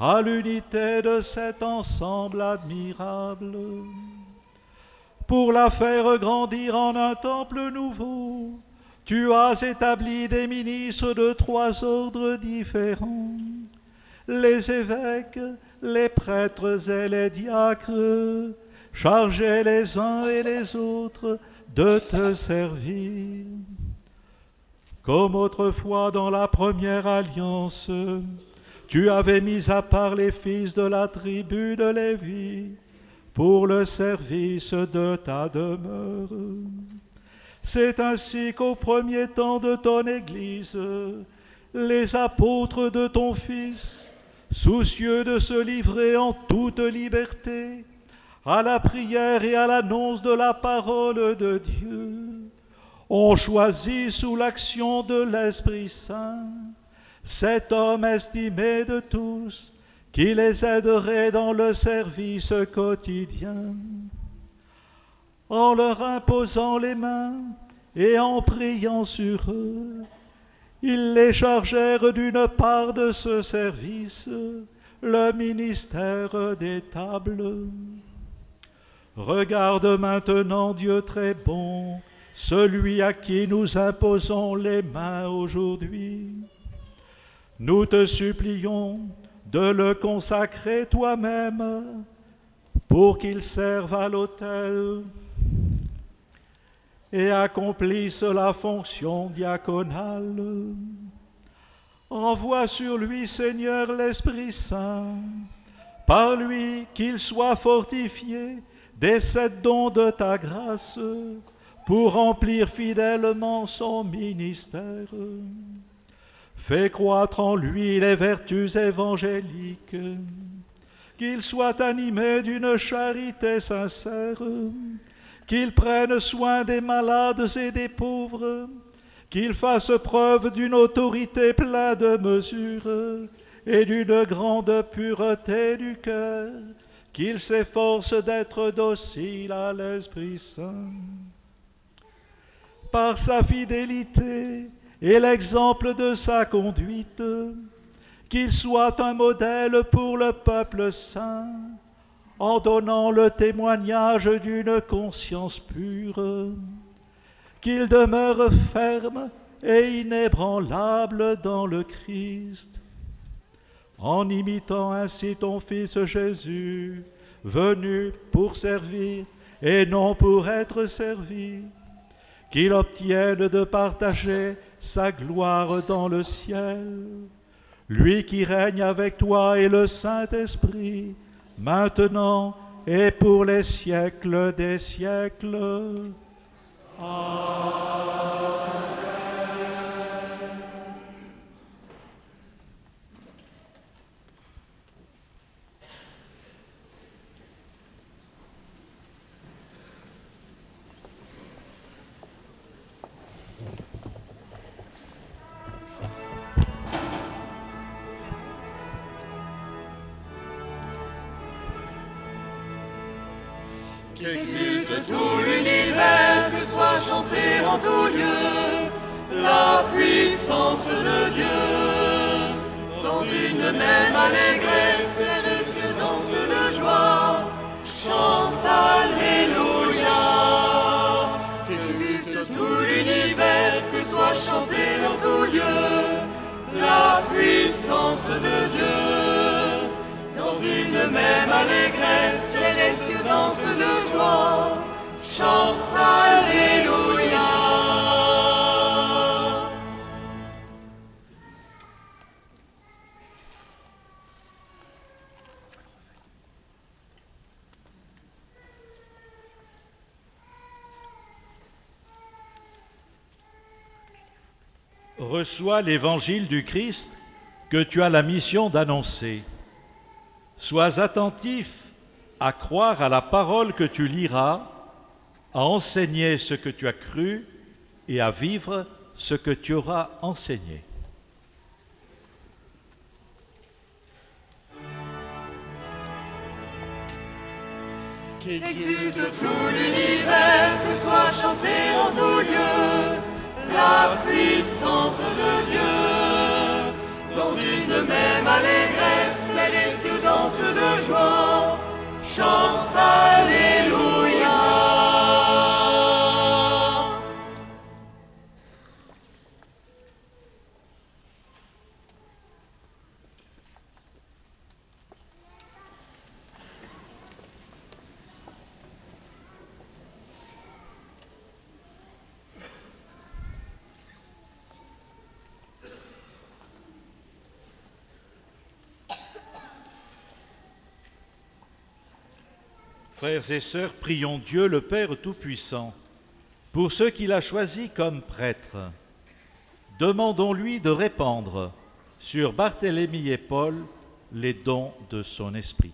à l'unité de cet ensemble admirable. Pour la faire grandir en un temple nouveau, tu as établi des ministres de trois ordres différents, les évêques, les prêtres et les diacres, chargés les uns et les autres de te servir. Comme autrefois dans la première alliance, tu avais mis à part les fils de la tribu de Lévi pour le service de ta demeure. C'est ainsi qu'au premier temps de ton Église, les apôtres de ton Fils, soucieux de se livrer en toute liberté à la prière et à l'annonce de la parole de Dieu, ont choisi sous l'action de l'Esprit Saint cet homme estimé de tous, qui les aiderait dans le service quotidien, en leur imposant les mains et en priant sur eux. Ils les chargèrent d'une part de ce service, le ministère des tables. Regarde maintenant Dieu très bon, celui à qui nous imposons les mains aujourd'hui. Nous te supplions de le consacrer toi-même pour qu'il serve à l'autel et accomplisse la fonction diaconale. Envoie sur lui, Seigneur, l'Esprit Saint, par lui qu'il soit fortifié sept dons de ta grâce pour remplir fidèlement son ministère. Fais croître en lui les vertus évangéliques, qu'il soit animé d'une charité sincère, qu'il prenne soin des malades et des pauvres, qu'il fasse preuve d'une autorité pleine de mesure et d'une grande pureté du cœur, qu'il s'efforce d'être docile à l'Esprit Saint. Par sa fidélité, et l'exemple de sa conduite, qu'il soit un modèle pour le peuple saint, en donnant le témoignage d'une conscience pure, qu'il demeure ferme et inébranlable dans le Christ, en imitant ainsi ton Fils Jésus, venu pour servir et non pour être servi, qu'il obtienne de partager sa gloire dans le ciel. Lui qui règne avec toi et le Saint-Esprit, maintenant et pour les siècles des siècles. Amen. Qu'exulte tout l'univers, que soit chanté en tout lieu la puissance de Dieu. Dans une même allégresse, les de joie, chante Alléluia. Qu'exulte tout l'univers, que soit chanté en tout lieu la puissance de Dieu. Dans une même allégresse, dansent de joie, chante Alléluia. Reçois l'évangile du Christ que tu as la mission d'annoncer. Sois attentif à croire à la parole que tu liras, à enseigner ce que tu as cru et à vivre ce que tu auras enseigné. Qu'exulte tout l'univers, que soit chanté en tout lieu la puissance de Dieu. Dans une même allégresse, les cieux dansent de joie chante Alléluia. Frères et sœurs, prions Dieu le Père Tout-Puissant pour ceux qu'il a choisis comme prêtres. Demandons-lui de répandre sur Barthélemy et Paul les dons de son esprit.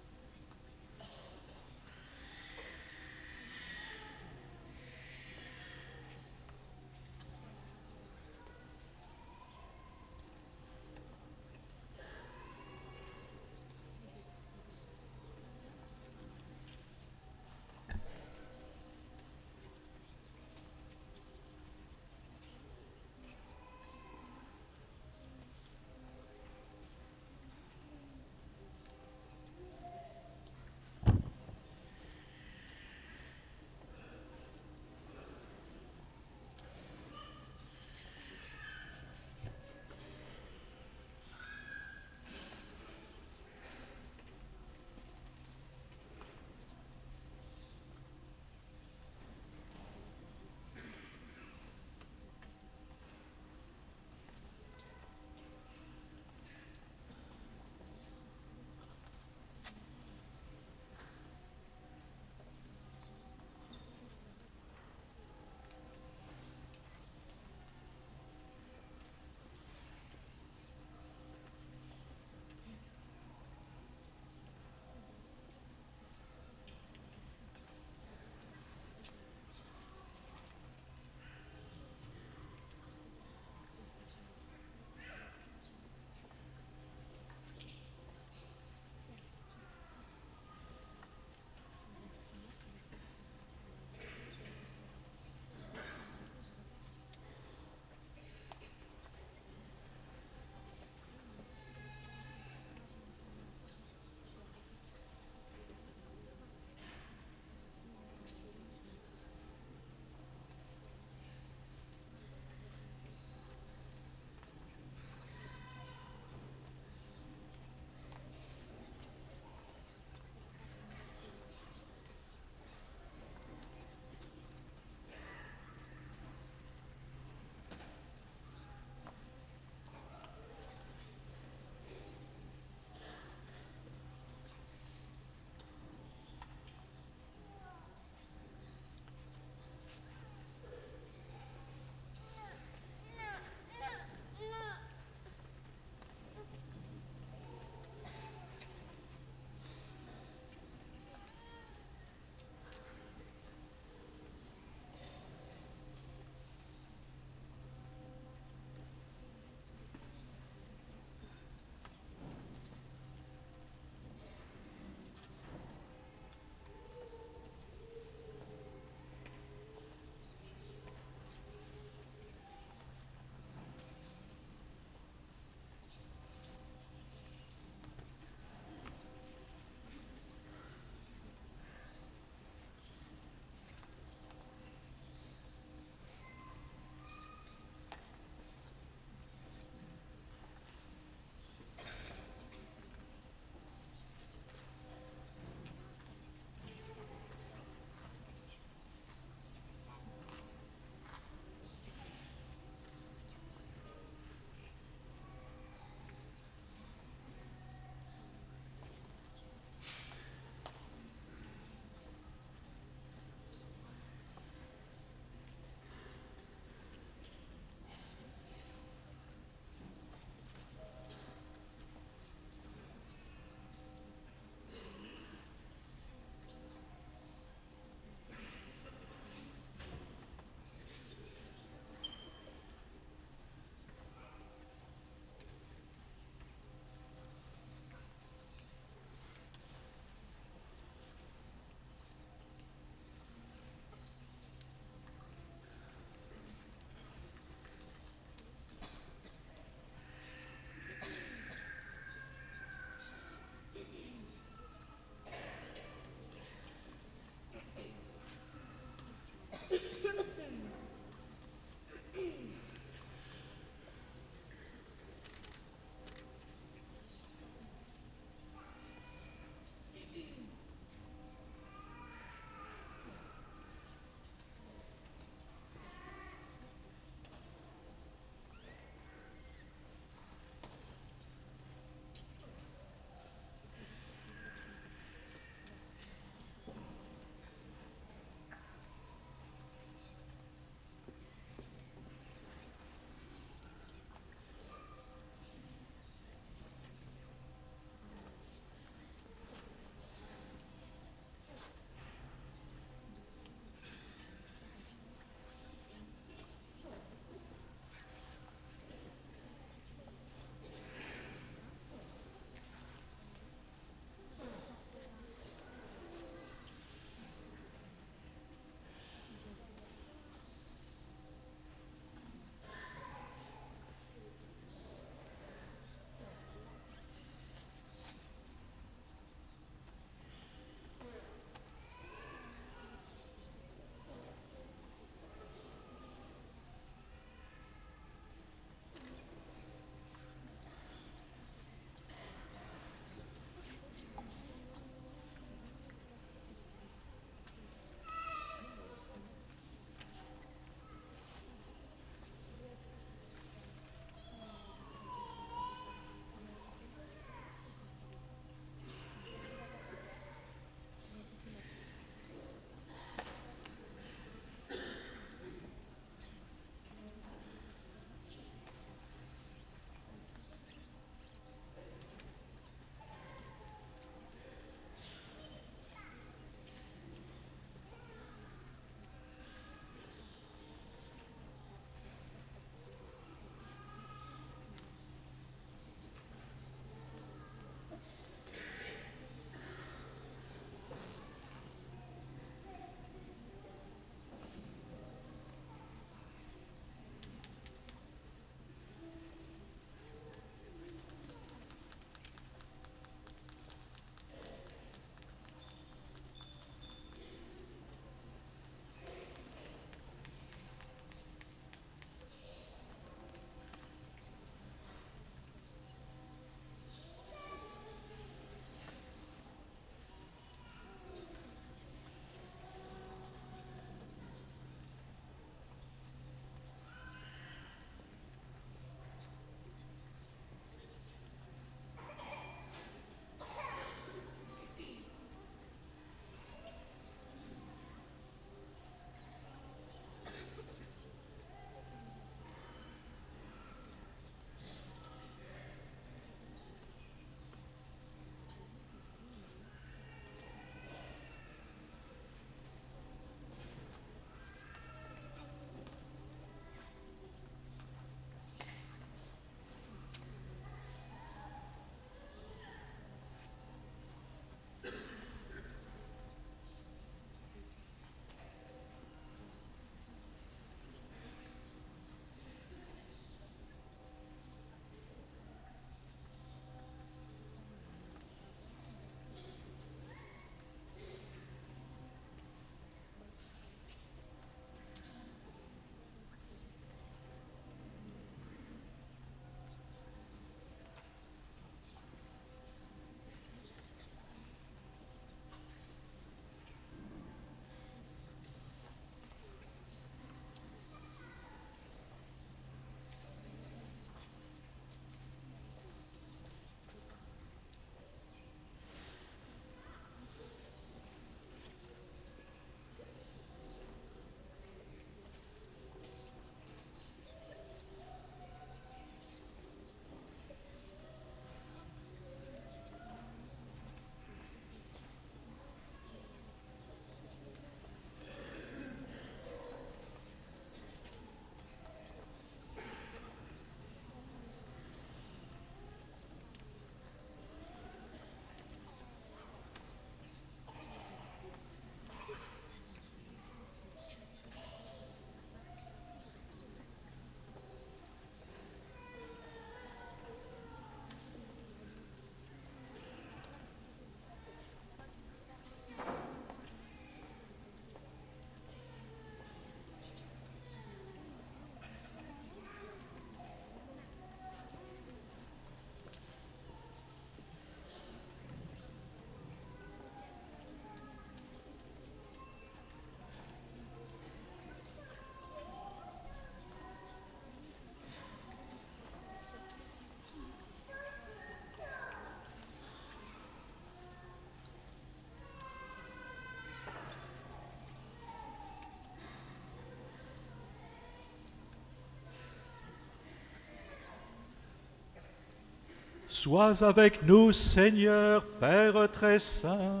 Sois avec nous, Seigneur, Père très saint.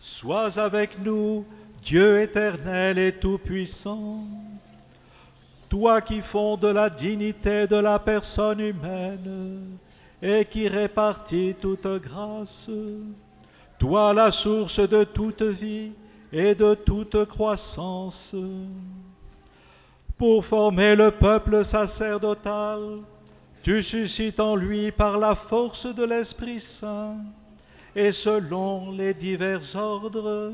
Sois avec nous, Dieu éternel et tout-puissant. Toi qui fondes la dignité de la personne humaine et qui répartis toute grâce. Toi la source de toute vie et de toute croissance. Pour former le peuple sacerdotal, tu suscites en lui par la force de l'Esprit Saint et selon les divers ordres,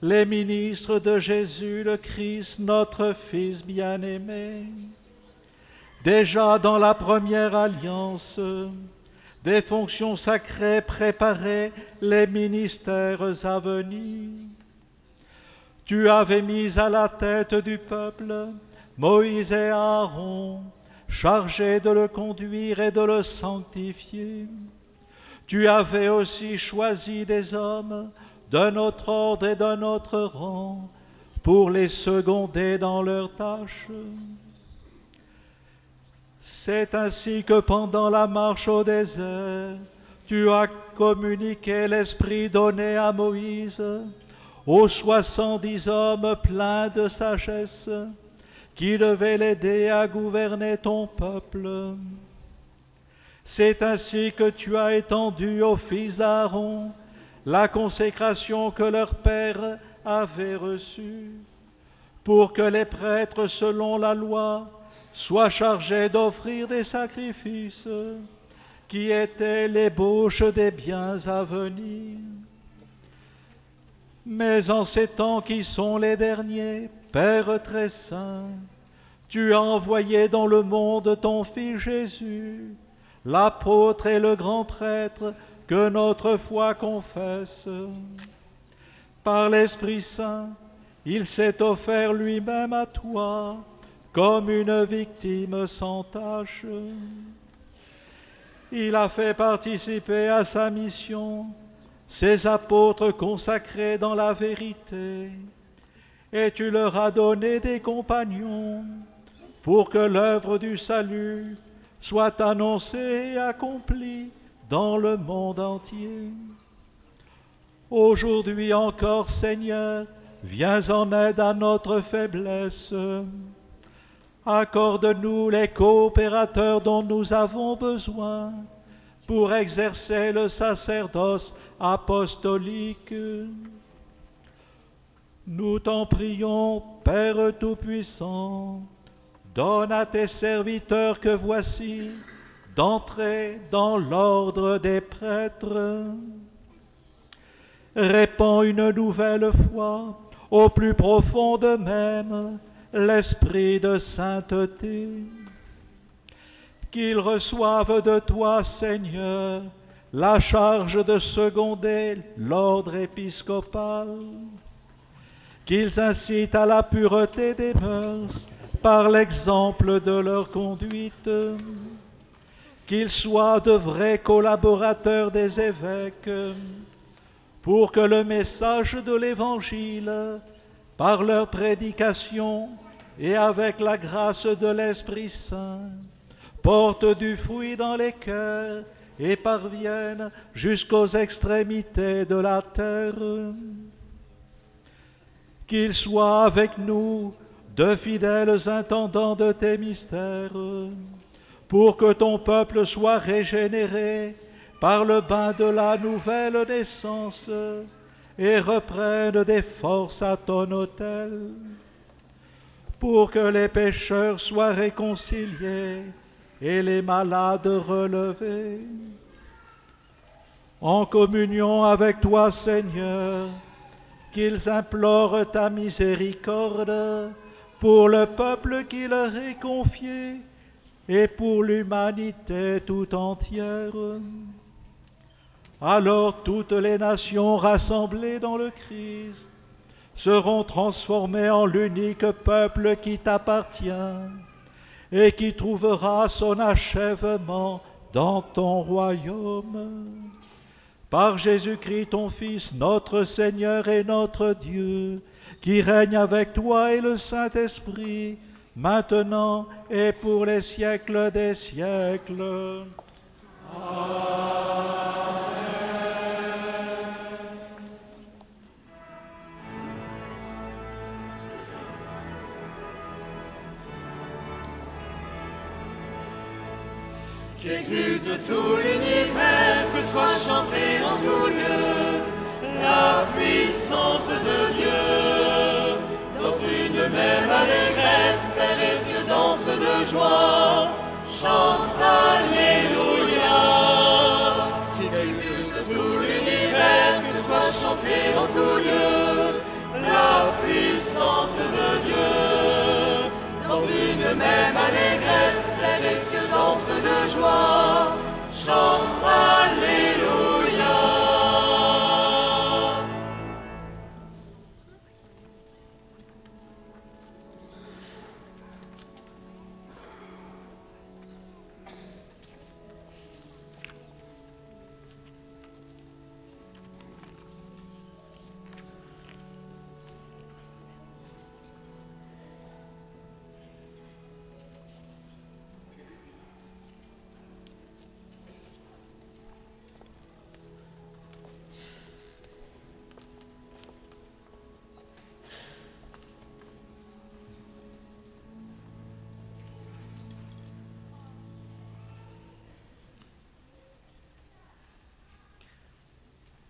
les ministres de Jésus le Christ, notre Fils bien-aimé. Déjà dans la première alliance, des fonctions sacrées préparaient les ministères à venir. Tu avais mis à la tête du peuple Moïse et Aaron, chargés de le conduire et de le sanctifier. Tu avais aussi choisi des hommes d'un autre ordre et d'un autre rang pour les seconder dans leurs tâches. C'est ainsi que pendant la marche au désert, tu as communiqué l'esprit donné à Moïse aux soixante-dix hommes pleins de sagesse qui devaient l'aider à gouverner ton peuple. C'est ainsi que tu as étendu aux fils d'Aaron la consécration que leur père avait reçue, pour que les prêtres, selon la loi, soient chargés d'offrir des sacrifices qui étaient l'ébauche des biens à venir. Mais en ces temps qui sont les derniers, Père très saint, tu as envoyé dans le monde ton Fils Jésus, l'apôtre et le grand prêtre que notre foi confesse. Par l'Esprit Saint, il s'est offert lui-même à toi comme une victime sans tache. Il a fait participer à sa mission ces apôtres consacrés dans la vérité, et tu leur as donné des compagnons pour que l'œuvre du salut soit annoncée et accomplie dans le monde entier. Aujourd'hui encore, Seigneur, viens en aide à notre faiblesse. Accorde-nous les coopérateurs dont nous avons besoin pour exercer le sacerdoce apostolique. Nous t'en prions, Père Tout-Puissant, donne à tes serviteurs que voici d'entrer dans l'ordre des prêtres. Répands une nouvelle foi au plus profond d'eux-mêmes l'esprit de sainteté qu'ils reçoivent de toi, Seigneur, la charge de seconder l'ordre épiscopal, qu'ils incitent à la pureté des mœurs par l'exemple de leur conduite, qu'ils soient de vrais collaborateurs des évêques, pour que le message de l'Évangile, par leur prédication et avec la grâce de l'Esprit Saint, porte du fruit dans les cœurs et parviennent jusqu'aux extrémités de la terre. Qu'ils soient avec nous de fidèles intendants de tes mystères, pour que ton peuple soit régénéré par le bain de la nouvelle naissance et reprenne des forces à ton autel, pour que les pécheurs soient réconciliés et les malades relevés. En communion avec toi, Seigneur, qu'ils implorent ta miséricorde pour le peuple qui leur est confié et pour l'humanité tout entière. Alors toutes les nations rassemblées dans le Christ seront transformées en l'unique peuple qui t'appartient et qui trouvera son achèvement dans ton royaume. Par Jésus-Christ, ton Fils, notre Seigneur et notre Dieu, qui règne avec toi et le Saint-Esprit, maintenant et pour les siècles des siècles. Qu'exulte tout l'univers, que soit chanté en tout lieu la puissance de Dieu. Dans une même allégresse, terre et cieux dansent de joie, chante Alléluia. Qu'exulte tout l'univers, que soit chanté en tout lieu la puissance de Dieu. Dans une même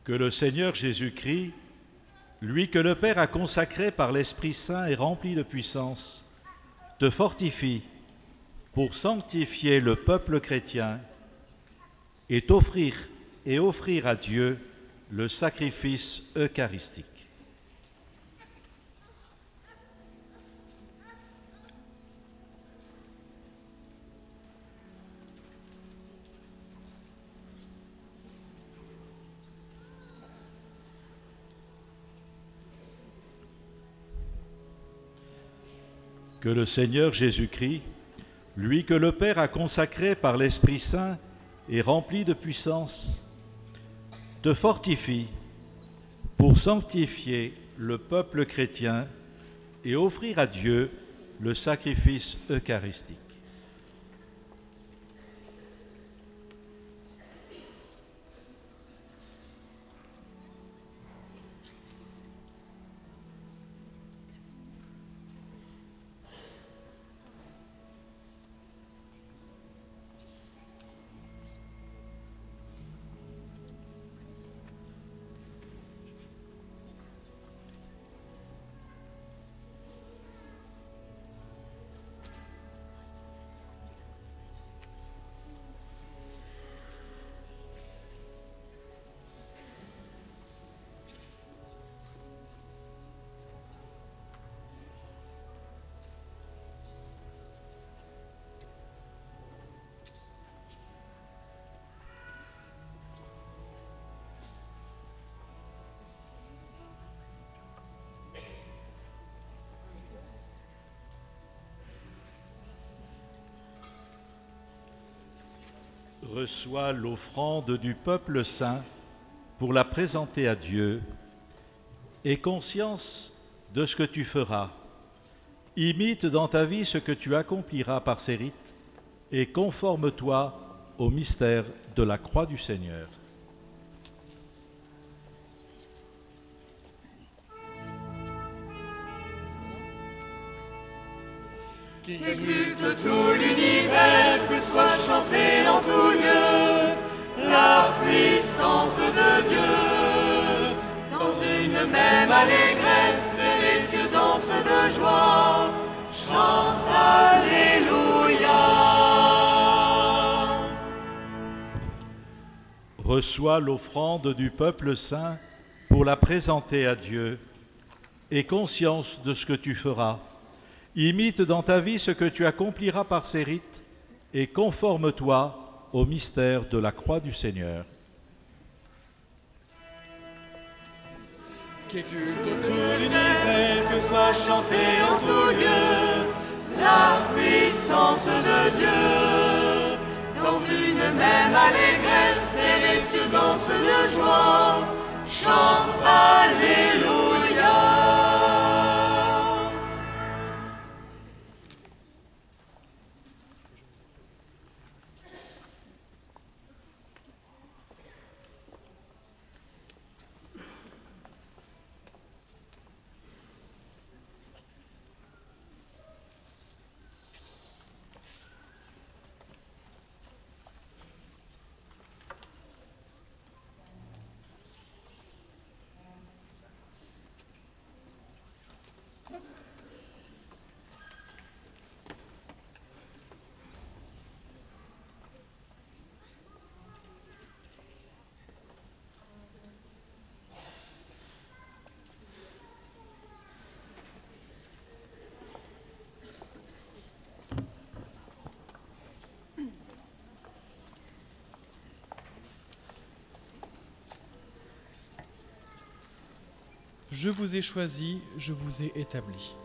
Que le Seigneur Jésus-Christ, lui que le Père a consacré par l'Esprit Saint et rempli de puissance, te fortifie pour sanctifier le peuple chrétien et t'offrir et offrir à Dieu le sacrifice eucharistique. Que le Seigneur Jésus-Christ, lui que le Père a consacré par l'Esprit Saint et rempli de puissance, te fortifie pour sanctifier le peuple chrétien et offrir à Dieu le sacrifice eucharistique. Reçois l'offrande du peuple saint pour la présenter à Dieu, et conscience de ce que tu feras. Imite dans ta vie ce que tu accompliras par ces rites, et conforme-toi au mystère de la croix du Seigneur. Même allégresse, de joie, chante Alléluia. Reçois l'offrande du peuple saint pour la présenter à Dieu, et conscience de ce que tu feras. Imite dans ta vie ce que tu accompliras par ces rites et conforme-toi au mystère de la croix du Seigneur. Que soit chanté en tout lieu la puissance de Dieu. Dans une même allégresse, et cieux dansent de joie, chante Alléluia. Je vous ai choisi, je vous ai établi.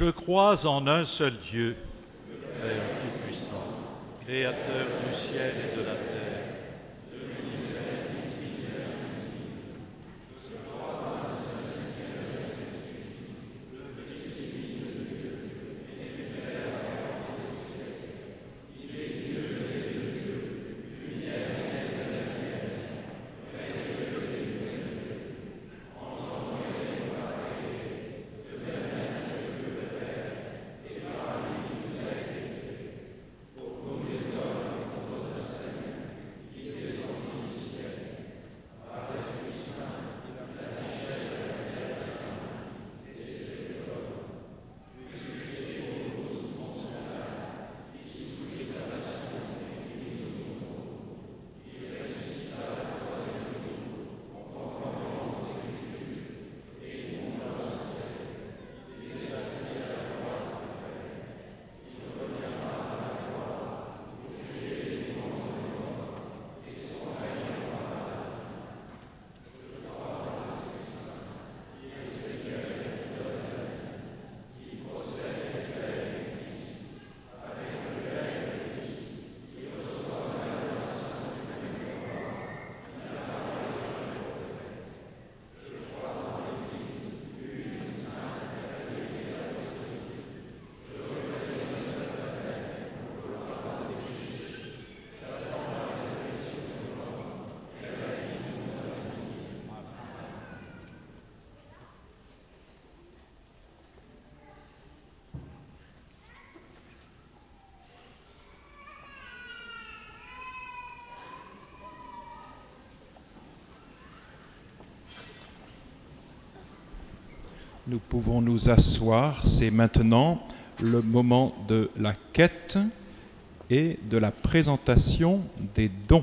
Je crois en un seul Dieu, Père Tout-Puissant, Créateur du ciel et de Nous pouvons nous asseoir. C'est maintenant le moment de la quête et de la présentation des dons.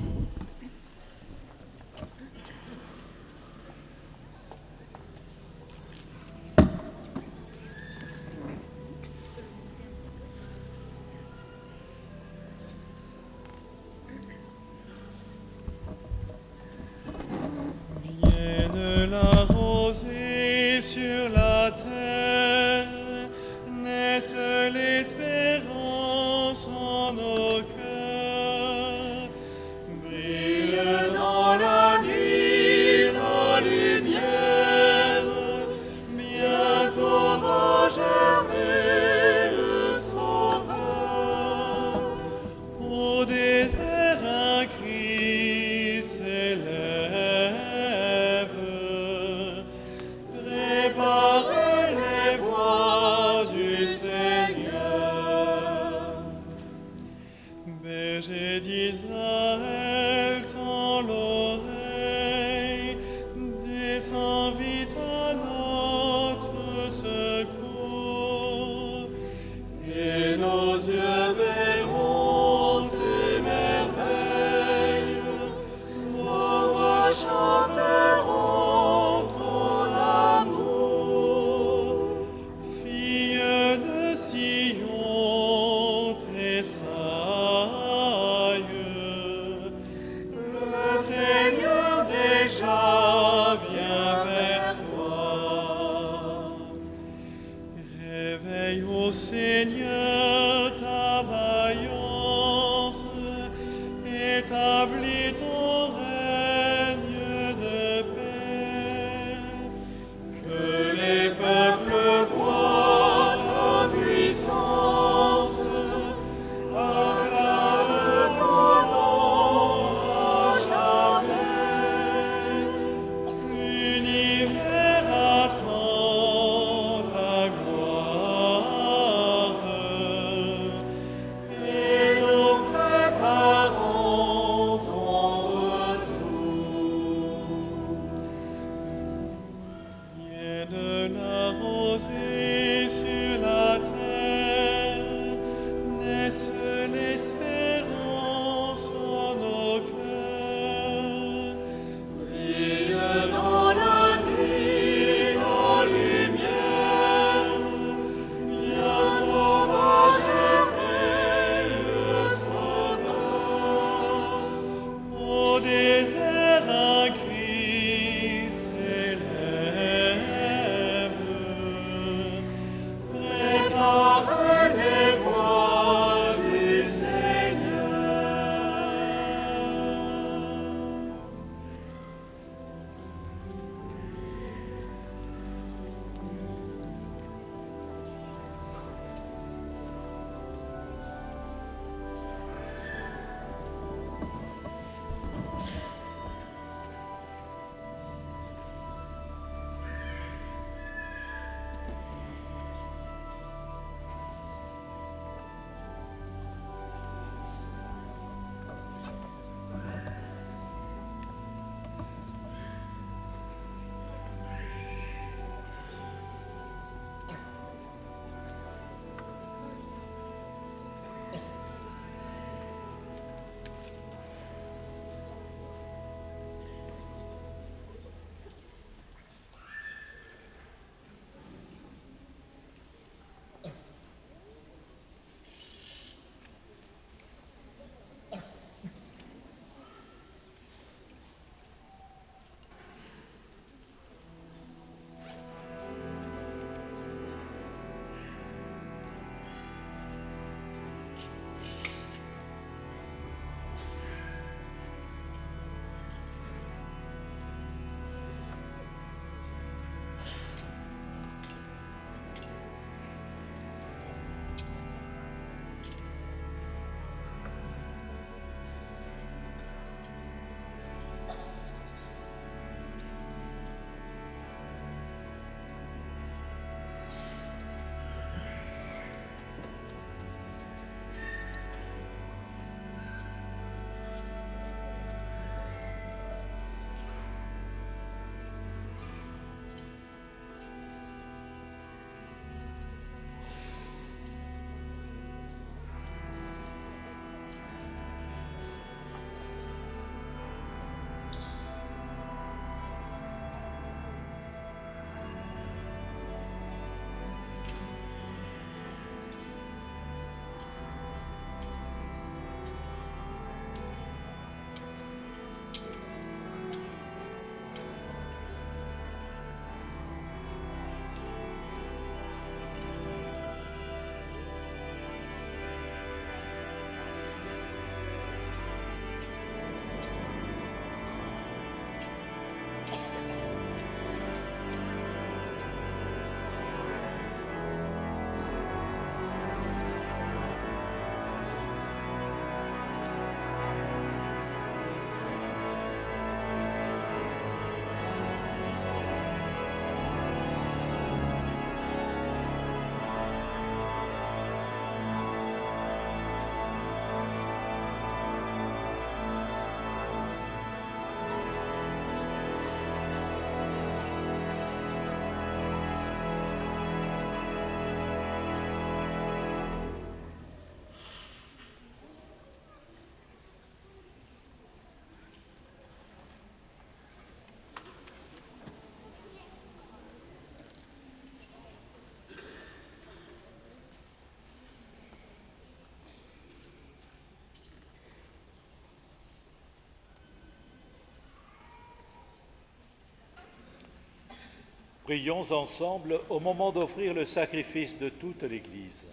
Prions ensemble au moment d'offrir le sacrifice de toute l'Église.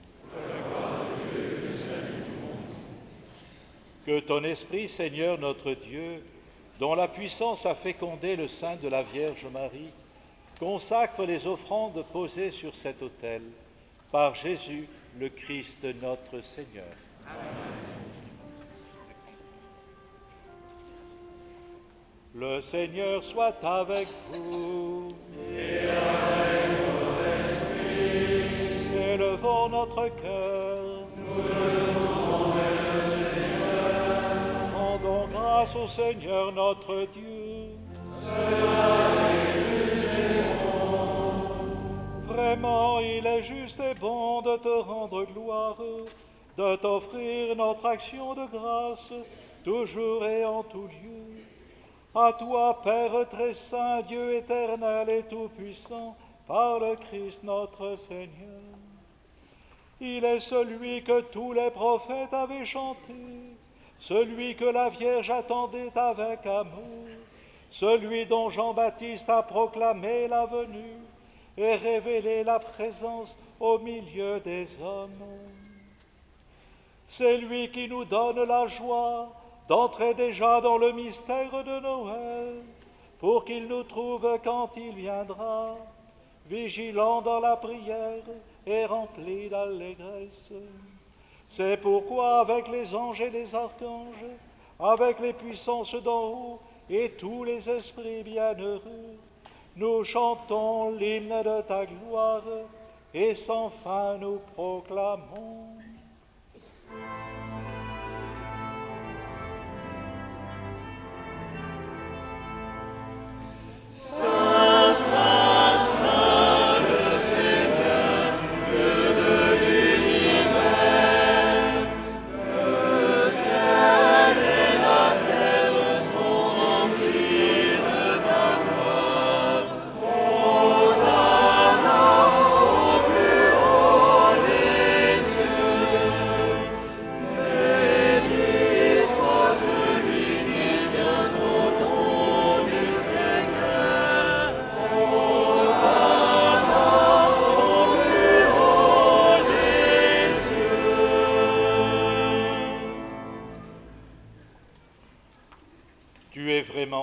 Que ton Esprit, Seigneur notre Dieu, dont la puissance a fécondé le sein de la Vierge Marie, consacre les offrandes posées sur cet autel par Jésus, le Christ notre Seigneur. Le Seigneur soit avec vous. Notre cœur. Nous le. Rendons grâce au Seigneur notre Dieu. Vraiment, il est juste et bon de te rendre gloire, de t'offrir notre action de grâce, toujours et en tout lieu. À toi, Père très saint, Dieu éternel et tout-puissant, par le Christ notre Seigneur. Il est celui que tous les prophètes avaient chanté, celui que la Vierge attendait avec amour, celui dont Jean-Baptiste a proclamé la venue et révélé la présence au milieu des hommes. C'est lui qui nous donne la joie d'entrer déjà dans le mystère de Noël, pour qu'il nous trouve quand il viendra, vigilant dans la prière et rempli d'allégresse. C'est pourquoi avec les anges et les archanges, avec les puissances d'en haut et tous les esprits bienheureux, nous chantons l'hymne de ta gloire et sans fin nous proclamons.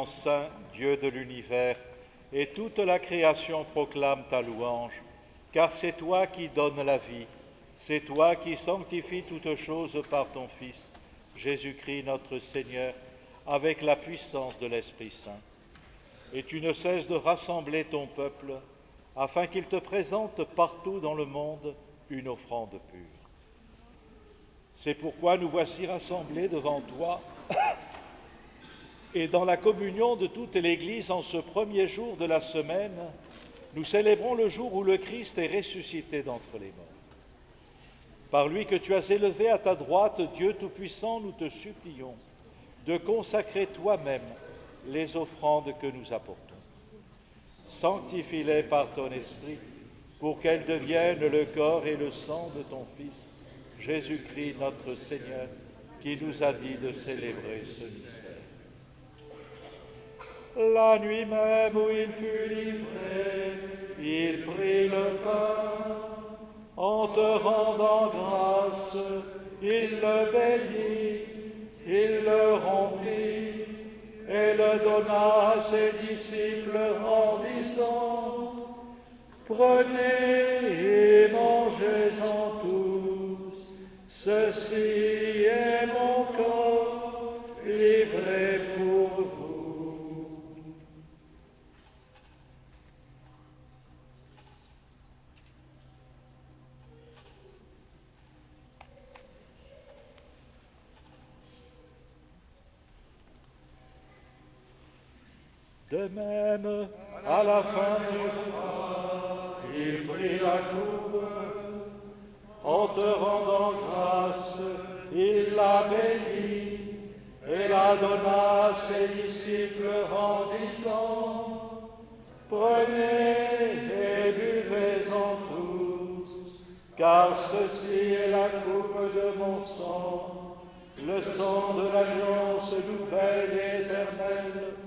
Saint, Dieu de l'univers, et toute la création proclame ta louange, car c'est toi qui donnes la vie, c'est toi qui sanctifies toutes choses par ton Fils, Jésus-Christ notre Seigneur, avec la puissance de l'Esprit Saint. Et tu ne cesses de rassembler ton peuple, afin qu'il te présente partout dans le monde une offrande pure. C'est pourquoi nous voici rassemblés devant toi et dans la communion de toute l'Église en ce premier jour de la semaine, nous célébrons le jour où le Christ est ressuscité d'entre les morts. Par lui que tu as élevé à ta droite, Dieu Tout-Puissant, nous te supplions de consacrer toi-même les offrandes que nous apportons. Sanctifie-les par ton Esprit pour qu'elles deviennent le corps et le sang de ton Fils, Jésus-Christ notre Seigneur, qui nous a dit de célébrer ce mystère. La nuit même où il fut livré, il prit le pain. En te rendant grâce, il le bénit, il le rompit et le donna à ses disciples en disant, Prenez et mangez-en tous, ceci est mon corps livré pour vous. De même, à la fin du repas, il prit la coupe. En te rendant grâce, il la bénit et la donna à ses disciples en disant, Prenez et buvez-en tous, car ceci est la coupe de mon sang, le sang de l'alliance nouvelle éternelle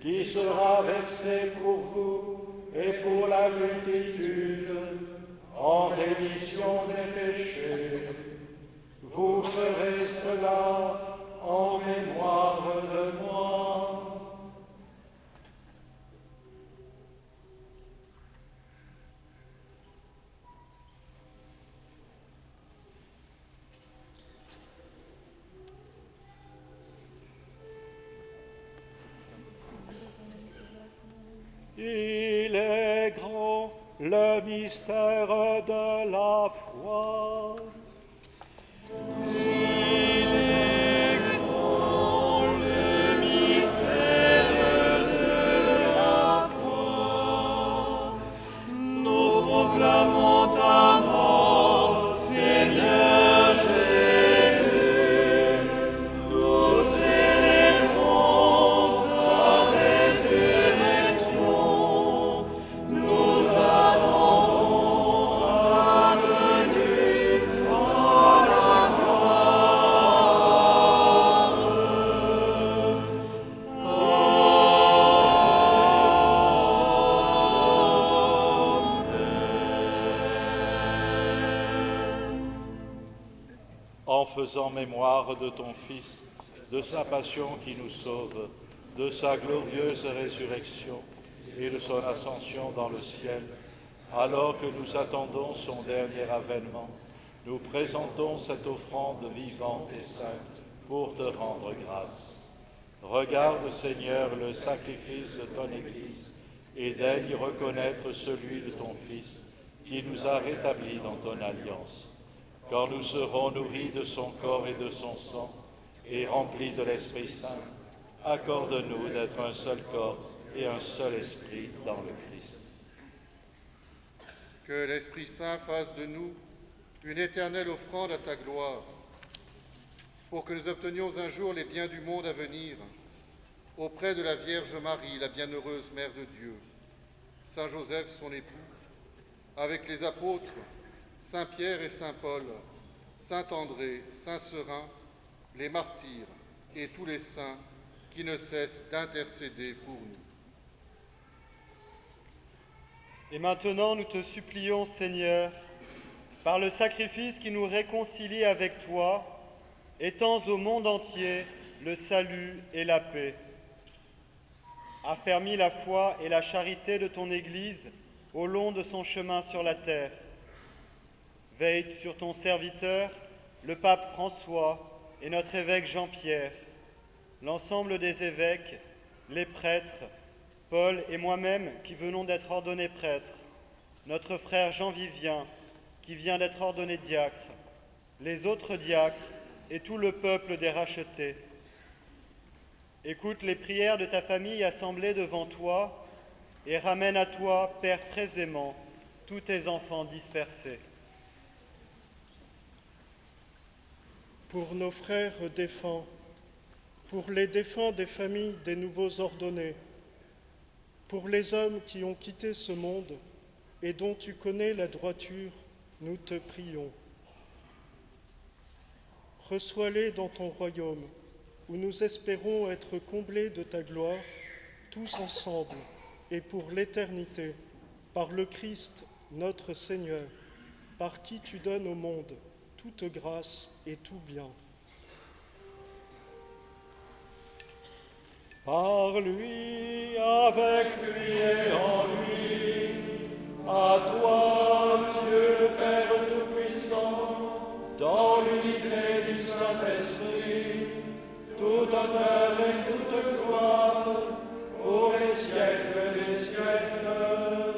qui sera versé pour vous et pour la multitude, en rémission des péchés. Vous ferez cela en mémoire de moi. Il est grand le mystère de la foi. De ton Fils, de sa passion qui nous sauve, de sa glorieuse résurrection et de son ascension dans le ciel, alors que nous attendons son dernier avènement, nous présentons cette offrande vivante et sainte pour te rendre grâce. Regarde, Seigneur, le sacrifice de ton Église et daigne reconnaître celui de ton Fils qui nous a rétablis dans ton alliance. Quand nous serons nourris de son corps et de son sang et remplis de l'Esprit Saint, accorde-nous d'être un seul corps et un seul esprit dans le Christ. Que l'Esprit Saint fasse de nous une éternelle offrande à ta gloire, pour que nous obtenions un jour les biens du monde à venir, auprès de la Vierge Marie, la bienheureuse Mère de Dieu, Saint Joseph, son époux, avec les apôtres, Saint Pierre et Saint Paul, Saint André, Saint Serin, les martyrs et tous les saints qui ne cessent d'intercéder pour nous. Et maintenant, nous te supplions, Seigneur, par le sacrifice qui nous réconcilie avec toi, étends au monde entier le salut et la paix. Affermis la foi et la charité de ton Église au long de son chemin sur la terre. Veille sur ton serviteur, le pape François et notre évêque Jean-Pierre, l'ensemble des évêques, les prêtres, Paul et moi-même qui venons d'être ordonnés prêtres, notre frère Jean-Vivien qui vient d'être ordonné diacre, les autres diacres et tout le peuple des rachetés. Écoute les prières de ta famille assemblée devant toi et ramène à toi, Père très aimant, tous tes enfants dispersés. Pour nos frères défunts, pour les défunts des familles des nouveaux ordonnés, pour les hommes qui ont quitté ce monde et dont tu connais la droiture, nous te prions. Reçois-les dans ton royaume, où nous espérons être comblés de ta gloire, tous ensemble et pour l'éternité, par le Christ notre Seigneur, par qui tu donnes au monde toute grâce et tout bien. Par lui, avec lui et en lui, à toi, Dieu le Père Tout-Puissant, dans l'unité du Saint-Esprit, tout honneur et toute gloire pour les siècles des siècles.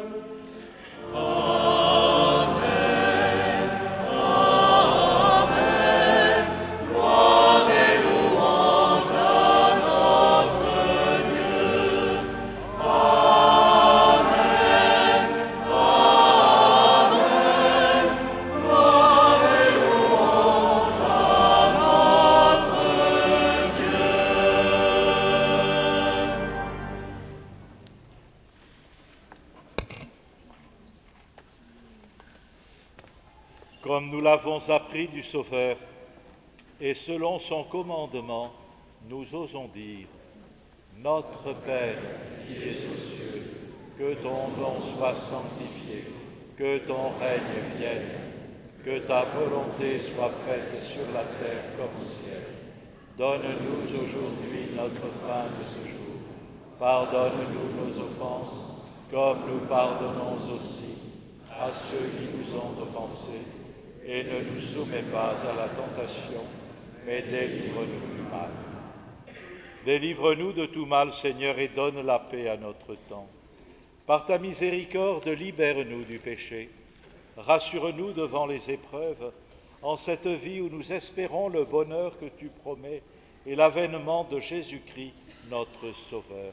L'avons appris du Sauveur, et selon son commandement, nous osons dire, Notre Père qui es aux cieux, que ton nom soit sanctifié, que ton règne vienne, que ta volonté soit faite sur la terre comme au ciel. Donne-nous aujourd'hui notre pain de ce jour. Pardonne-nous nos offenses, comme nous pardonnons aussi à ceux qui nous ont offensés. Et ne nous soumets pas à la tentation, mais délivre-nous du mal. Délivre-nous de tout mal, Seigneur, et donne la paix à notre temps. Par ta miséricorde, libère-nous du péché. Rassure-nous devant les épreuves, en cette vie où nous espérons le bonheur que tu promets et l'avènement de Jésus-Christ, notre Sauveur.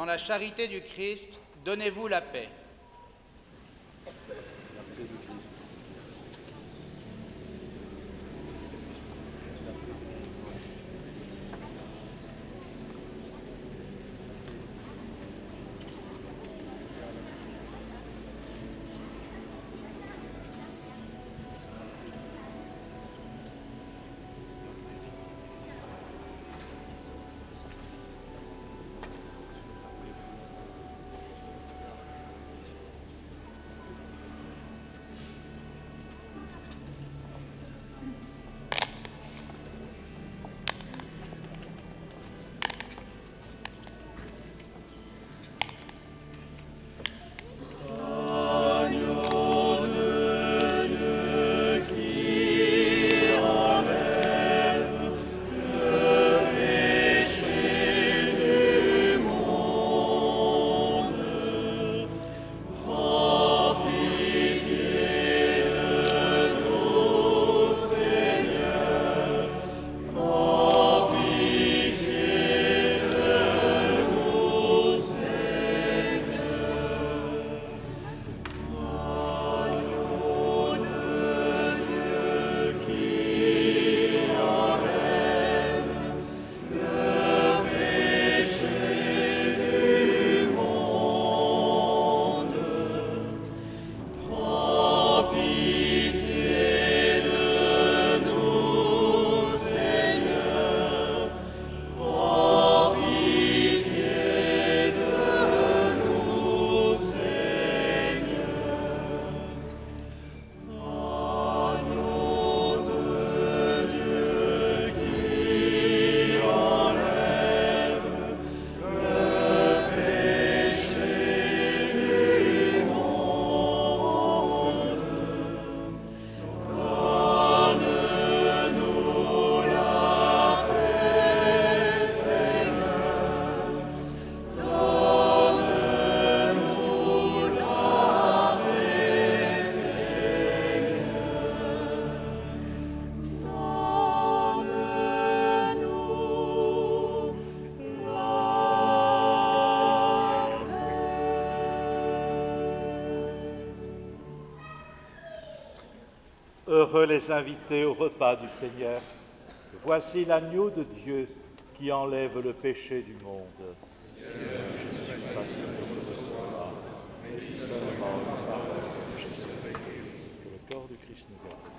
Dans la charité du Christ, donnez-vous la paix. Heureux les invités au repas du Seigneur. Voici l'agneau de Dieu qui enlève le péché du monde. Seigneur, je suis pas. Que le corps du Christ nous garde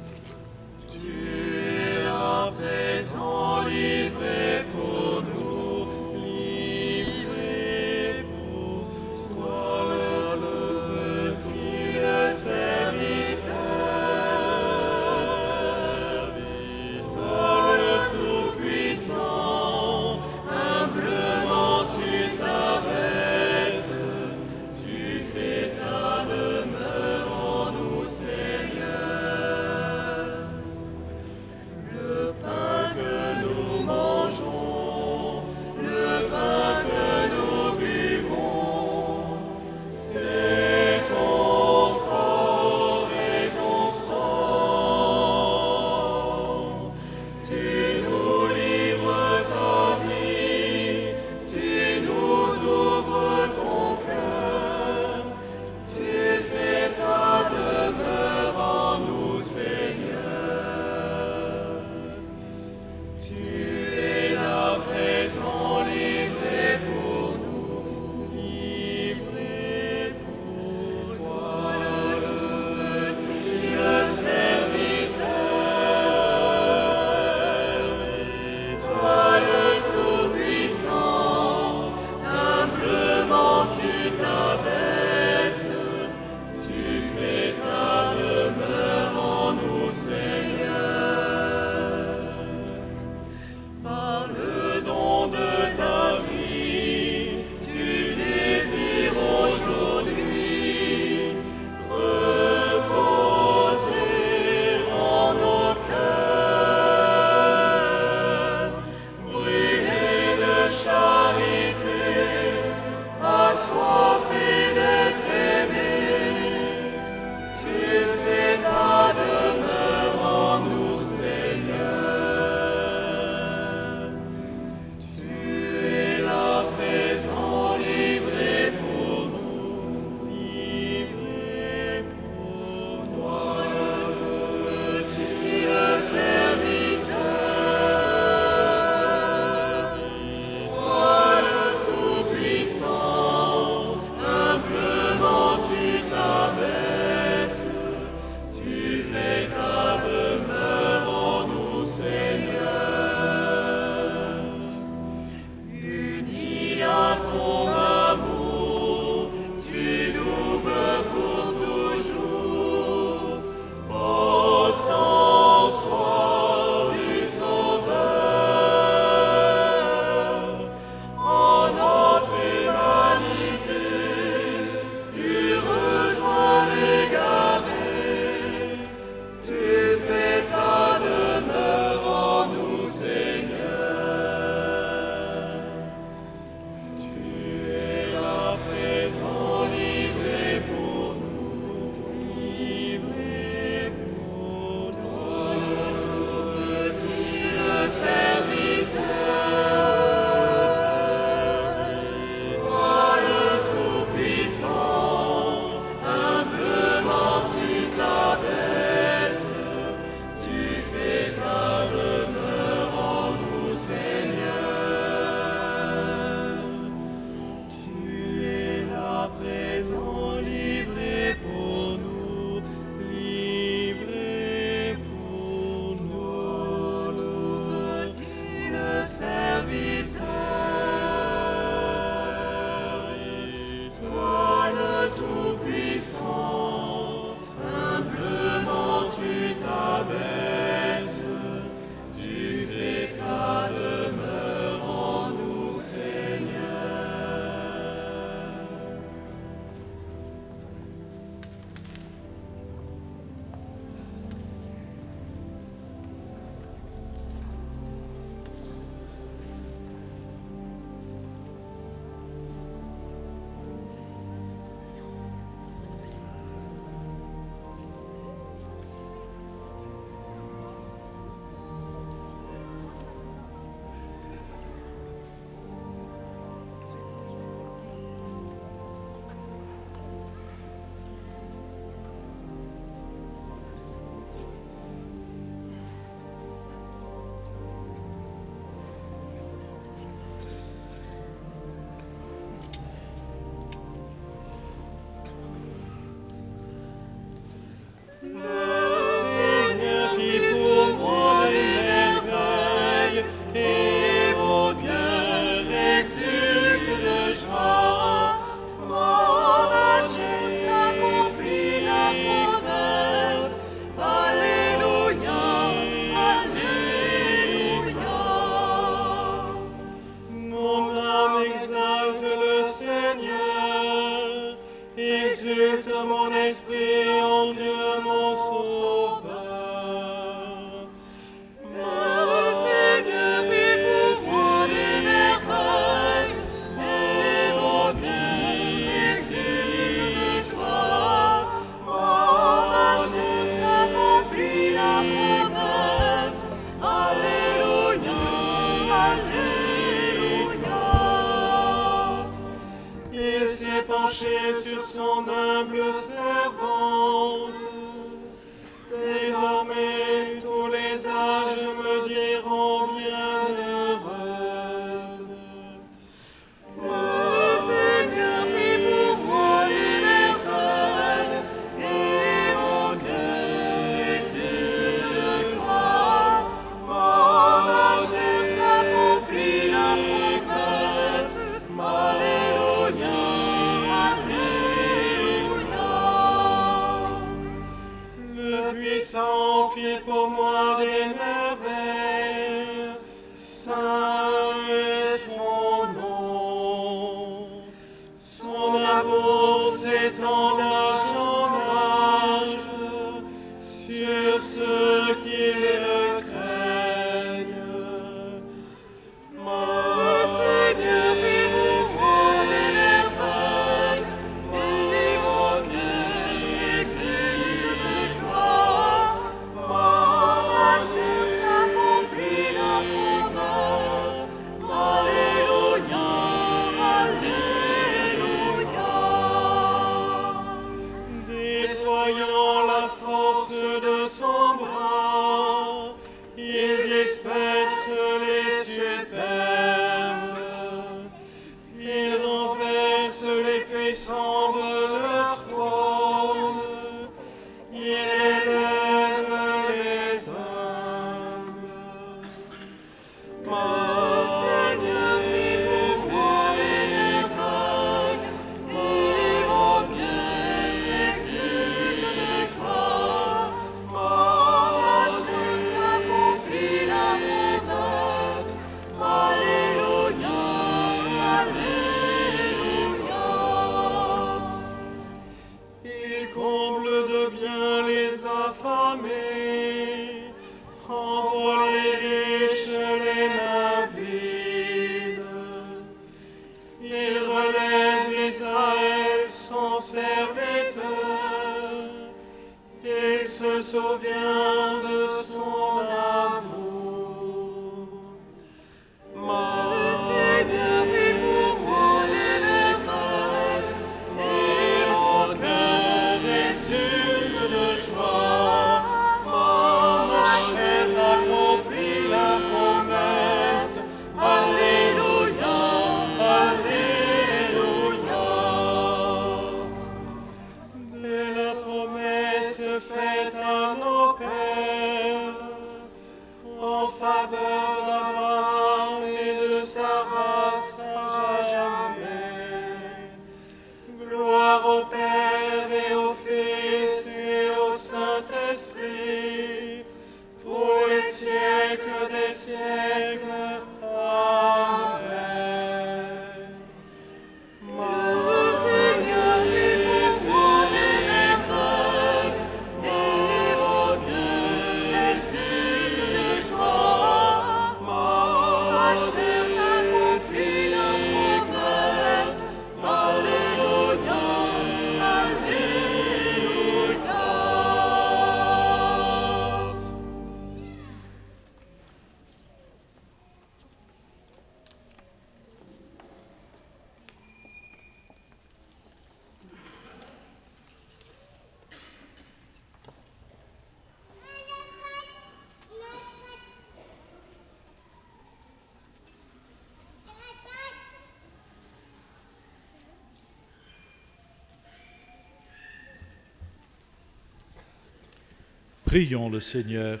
Prions le Seigneur.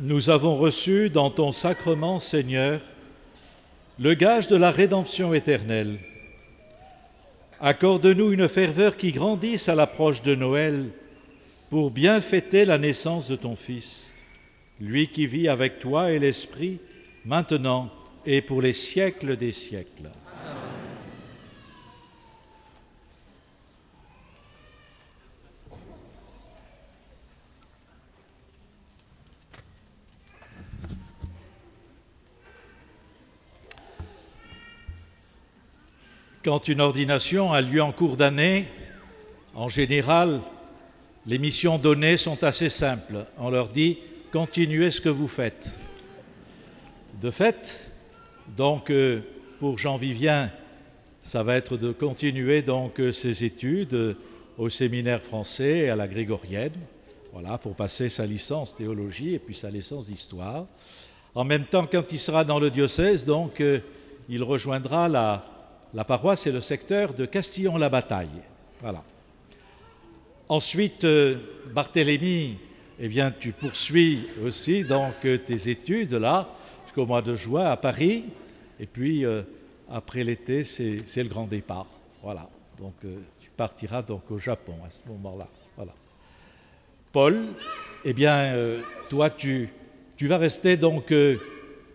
Nous avons reçu dans ton sacrement, Seigneur, le gage de la rédemption éternelle. Accorde-nous une ferveur qui grandisse à l'approche de Noël pour bien fêter la naissance de ton Fils, lui qui vit avec toi et l'Esprit, maintenant et pour les siècles des siècles. Quand une ordination a lieu en cours d'année, en général, les missions données sont assez simples. On leur dit continuez ce que vous faites. De fait, donc euh, pour Jean Vivien, ça va être de continuer donc euh, ses études au séminaire français et à la grégorienne, voilà, pour passer sa licence théologie et puis sa licence d'histoire. En même temps, quand il sera dans le diocèse, donc, euh, il rejoindra la, la paroisse et le secteur de Castillon-la-Bataille. Voilà. Ensuite, euh, Barthélemy, eh bien, tu poursuis aussi donc euh, tes études là jusqu'au mois de juin à Paris, et puis après l'été, c'est le grand départ. Voilà. Donc, tu partiras donc au Japon à ce moment-là. Voilà. Paul, eh bien, toi, tu, tu vas rester donc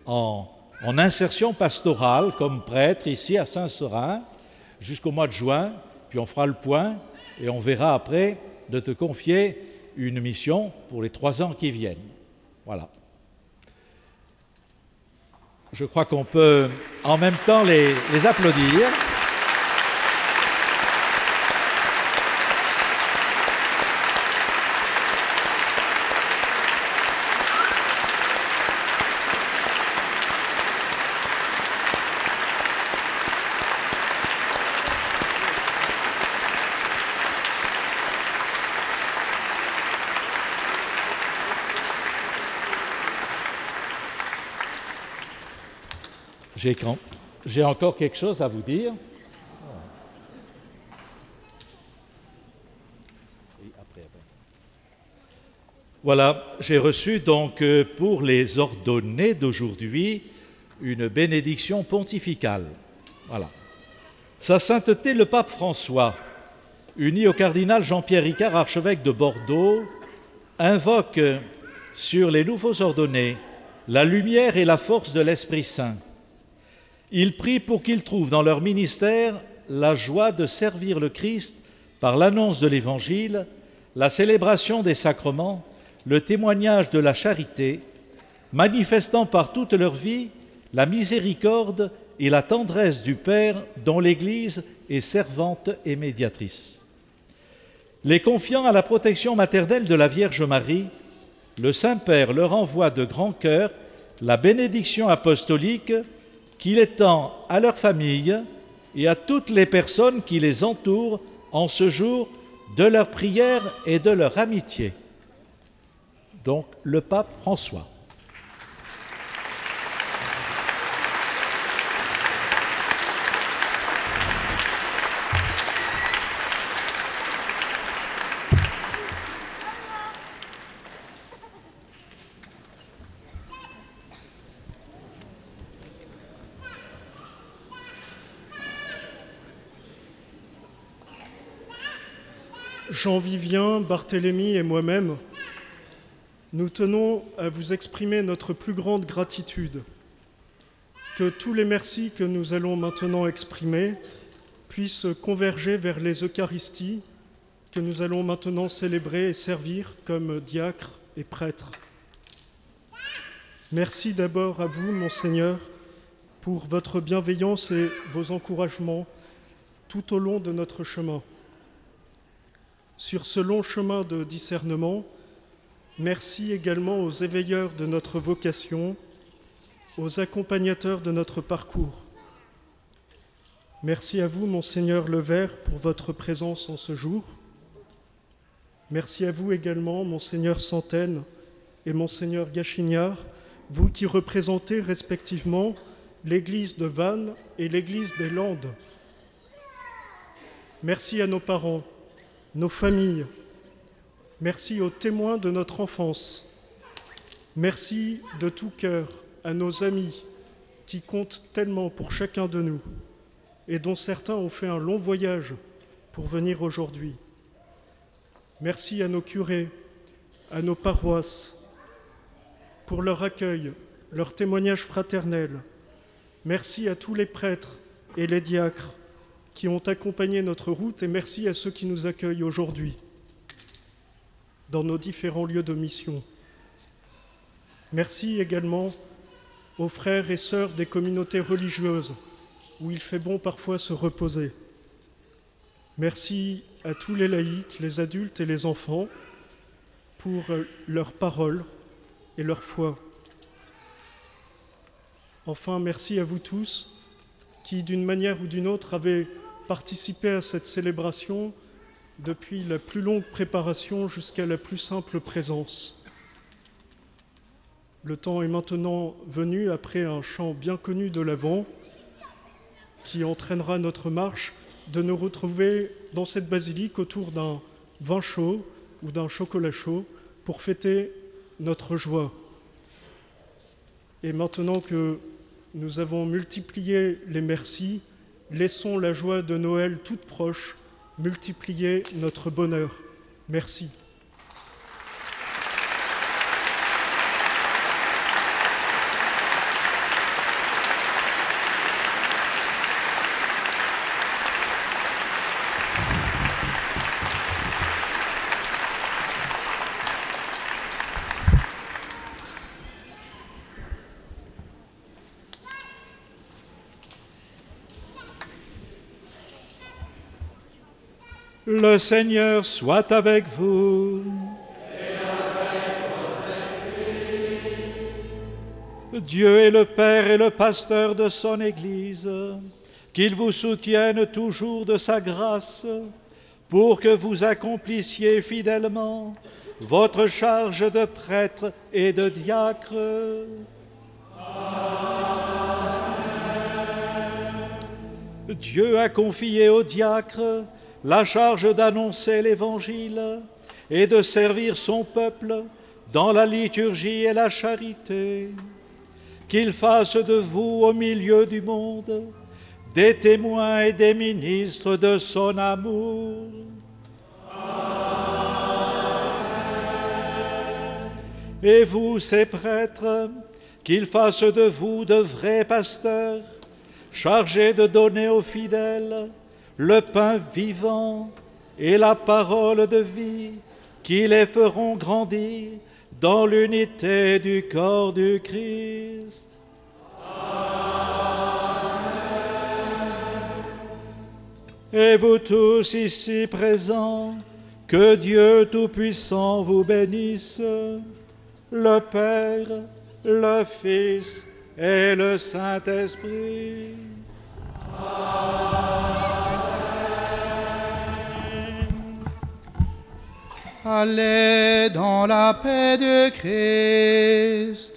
en, en insertion pastorale comme prêtre ici à Saint-Seurin jusqu'au mois de juin, puis on fera le point et on verra après de te confier une mission pour les trois ans qui viennent. Voilà. Je crois qu'on peut en même temps les, les applaudir. J'ai encore quelque chose à vous dire. Voilà, j'ai reçu donc euh, pour les ordonnés d'aujourd'hui une bénédiction pontificale. Voilà. Sa sainteté le pape François, uni au cardinal Jean-Pierre Ricard, archevêque de Bordeaux, invoque sur les nouveaux ordonnés la lumière et la force de l'Esprit Saint il prie pour qu'ils trouvent dans leur ministère la joie de servir le Christ par l'annonce de l'Évangile, la célébration des sacrements, le témoignage de la charité, manifestant par toute leur vie la miséricorde et la tendresse du Père dont l'Église est servante et médiatrice. Les confiant à la protection maternelle de la Vierge Marie, le Saint-Père leur envoie de grand cœur la bénédiction apostolique qu'il étend à leur famille et à toutes les personnes qui les entourent en ce jour de leur prière et de leur amitié. Donc le pape François. Jean-Vivien, Barthélemy et moi-même, nous tenons à vous exprimer notre plus grande gratitude. Que tous les merci que nous allons maintenant exprimer puissent converger vers les Eucharisties que nous allons maintenant célébrer et servir comme diacres et prêtres. Merci d'abord à vous, Monseigneur, pour votre bienveillance et vos encouragements tout au long de notre chemin. Sur ce long chemin de discernement, merci également aux éveilleurs de notre vocation, aux accompagnateurs de notre parcours. Merci à vous, Monseigneur Levert, pour votre présence en ce jour. Merci à vous également, Monseigneur Santaine et Monseigneur Gachignard, vous qui représentez respectivement l'Église de Vannes et l'Église des Landes. Merci à nos parents, nos familles. Merci aux témoins de notre enfance. Merci de tout cœur à nos amis qui comptent tellement pour chacun de nous et dont certains ont fait un long voyage pour venir aujourd'hui. Merci à nos curés, à nos paroisses, pour leur accueil, leur témoignage fraternel. Merci à tous les prêtres et les diacres qui ont accompagné notre route et merci à ceux qui nous accueillent aujourd'hui dans nos différents lieux de mission. Merci également aux frères et sœurs des communautés religieuses, où il fait bon parfois se reposer. Merci à tous les laïcs, les adultes et les enfants pour euh, leurs paroles et leur foi. Enfin, merci à vous tous qui, d'une manière ou d'une autre, avez participé à cette célébration depuis la plus longue préparation jusqu'à la plus simple présence. Le temps est maintenant venu, après un chant bien connu de l'Avent, qui entraînera notre marche, de nous retrouver dans cette basilique autour d'un vin chaud ou d'un chocolat chaud pour fêter notre joie. Et maintenant que nous avons multiplié les merci, laissons la joie de Noël toute proche multiplier notre bonheur. Merci. Le Seigneur soit avec vous. Dieu est le Père et le pasteur de son Église, qu'il vous soutienne toujours de sa grâce, pour que vous accomplissiez fidèlement votre charge de prêtre et de diacre. Dieu a confié au diacre la charge d'annoncer l'Évangile et de servir son peuple dans la liturgie et la charité. Qu'il fasse de vous au milieu du monde des témoins et des ministres de son amour. Et vous, ces prêtres, qu'il fasse de vous de vrais pasteurs, chargés de donner aux fidèles le pain vivant et la parole de vie qui les feront grandir dans l'unité du corps du Christ. Et vous tous ici présents, que Dieu Tout-Puissant vous bénisse, le Père, le Fils et le Saint-Esprit. Allez dans la paix de Christ.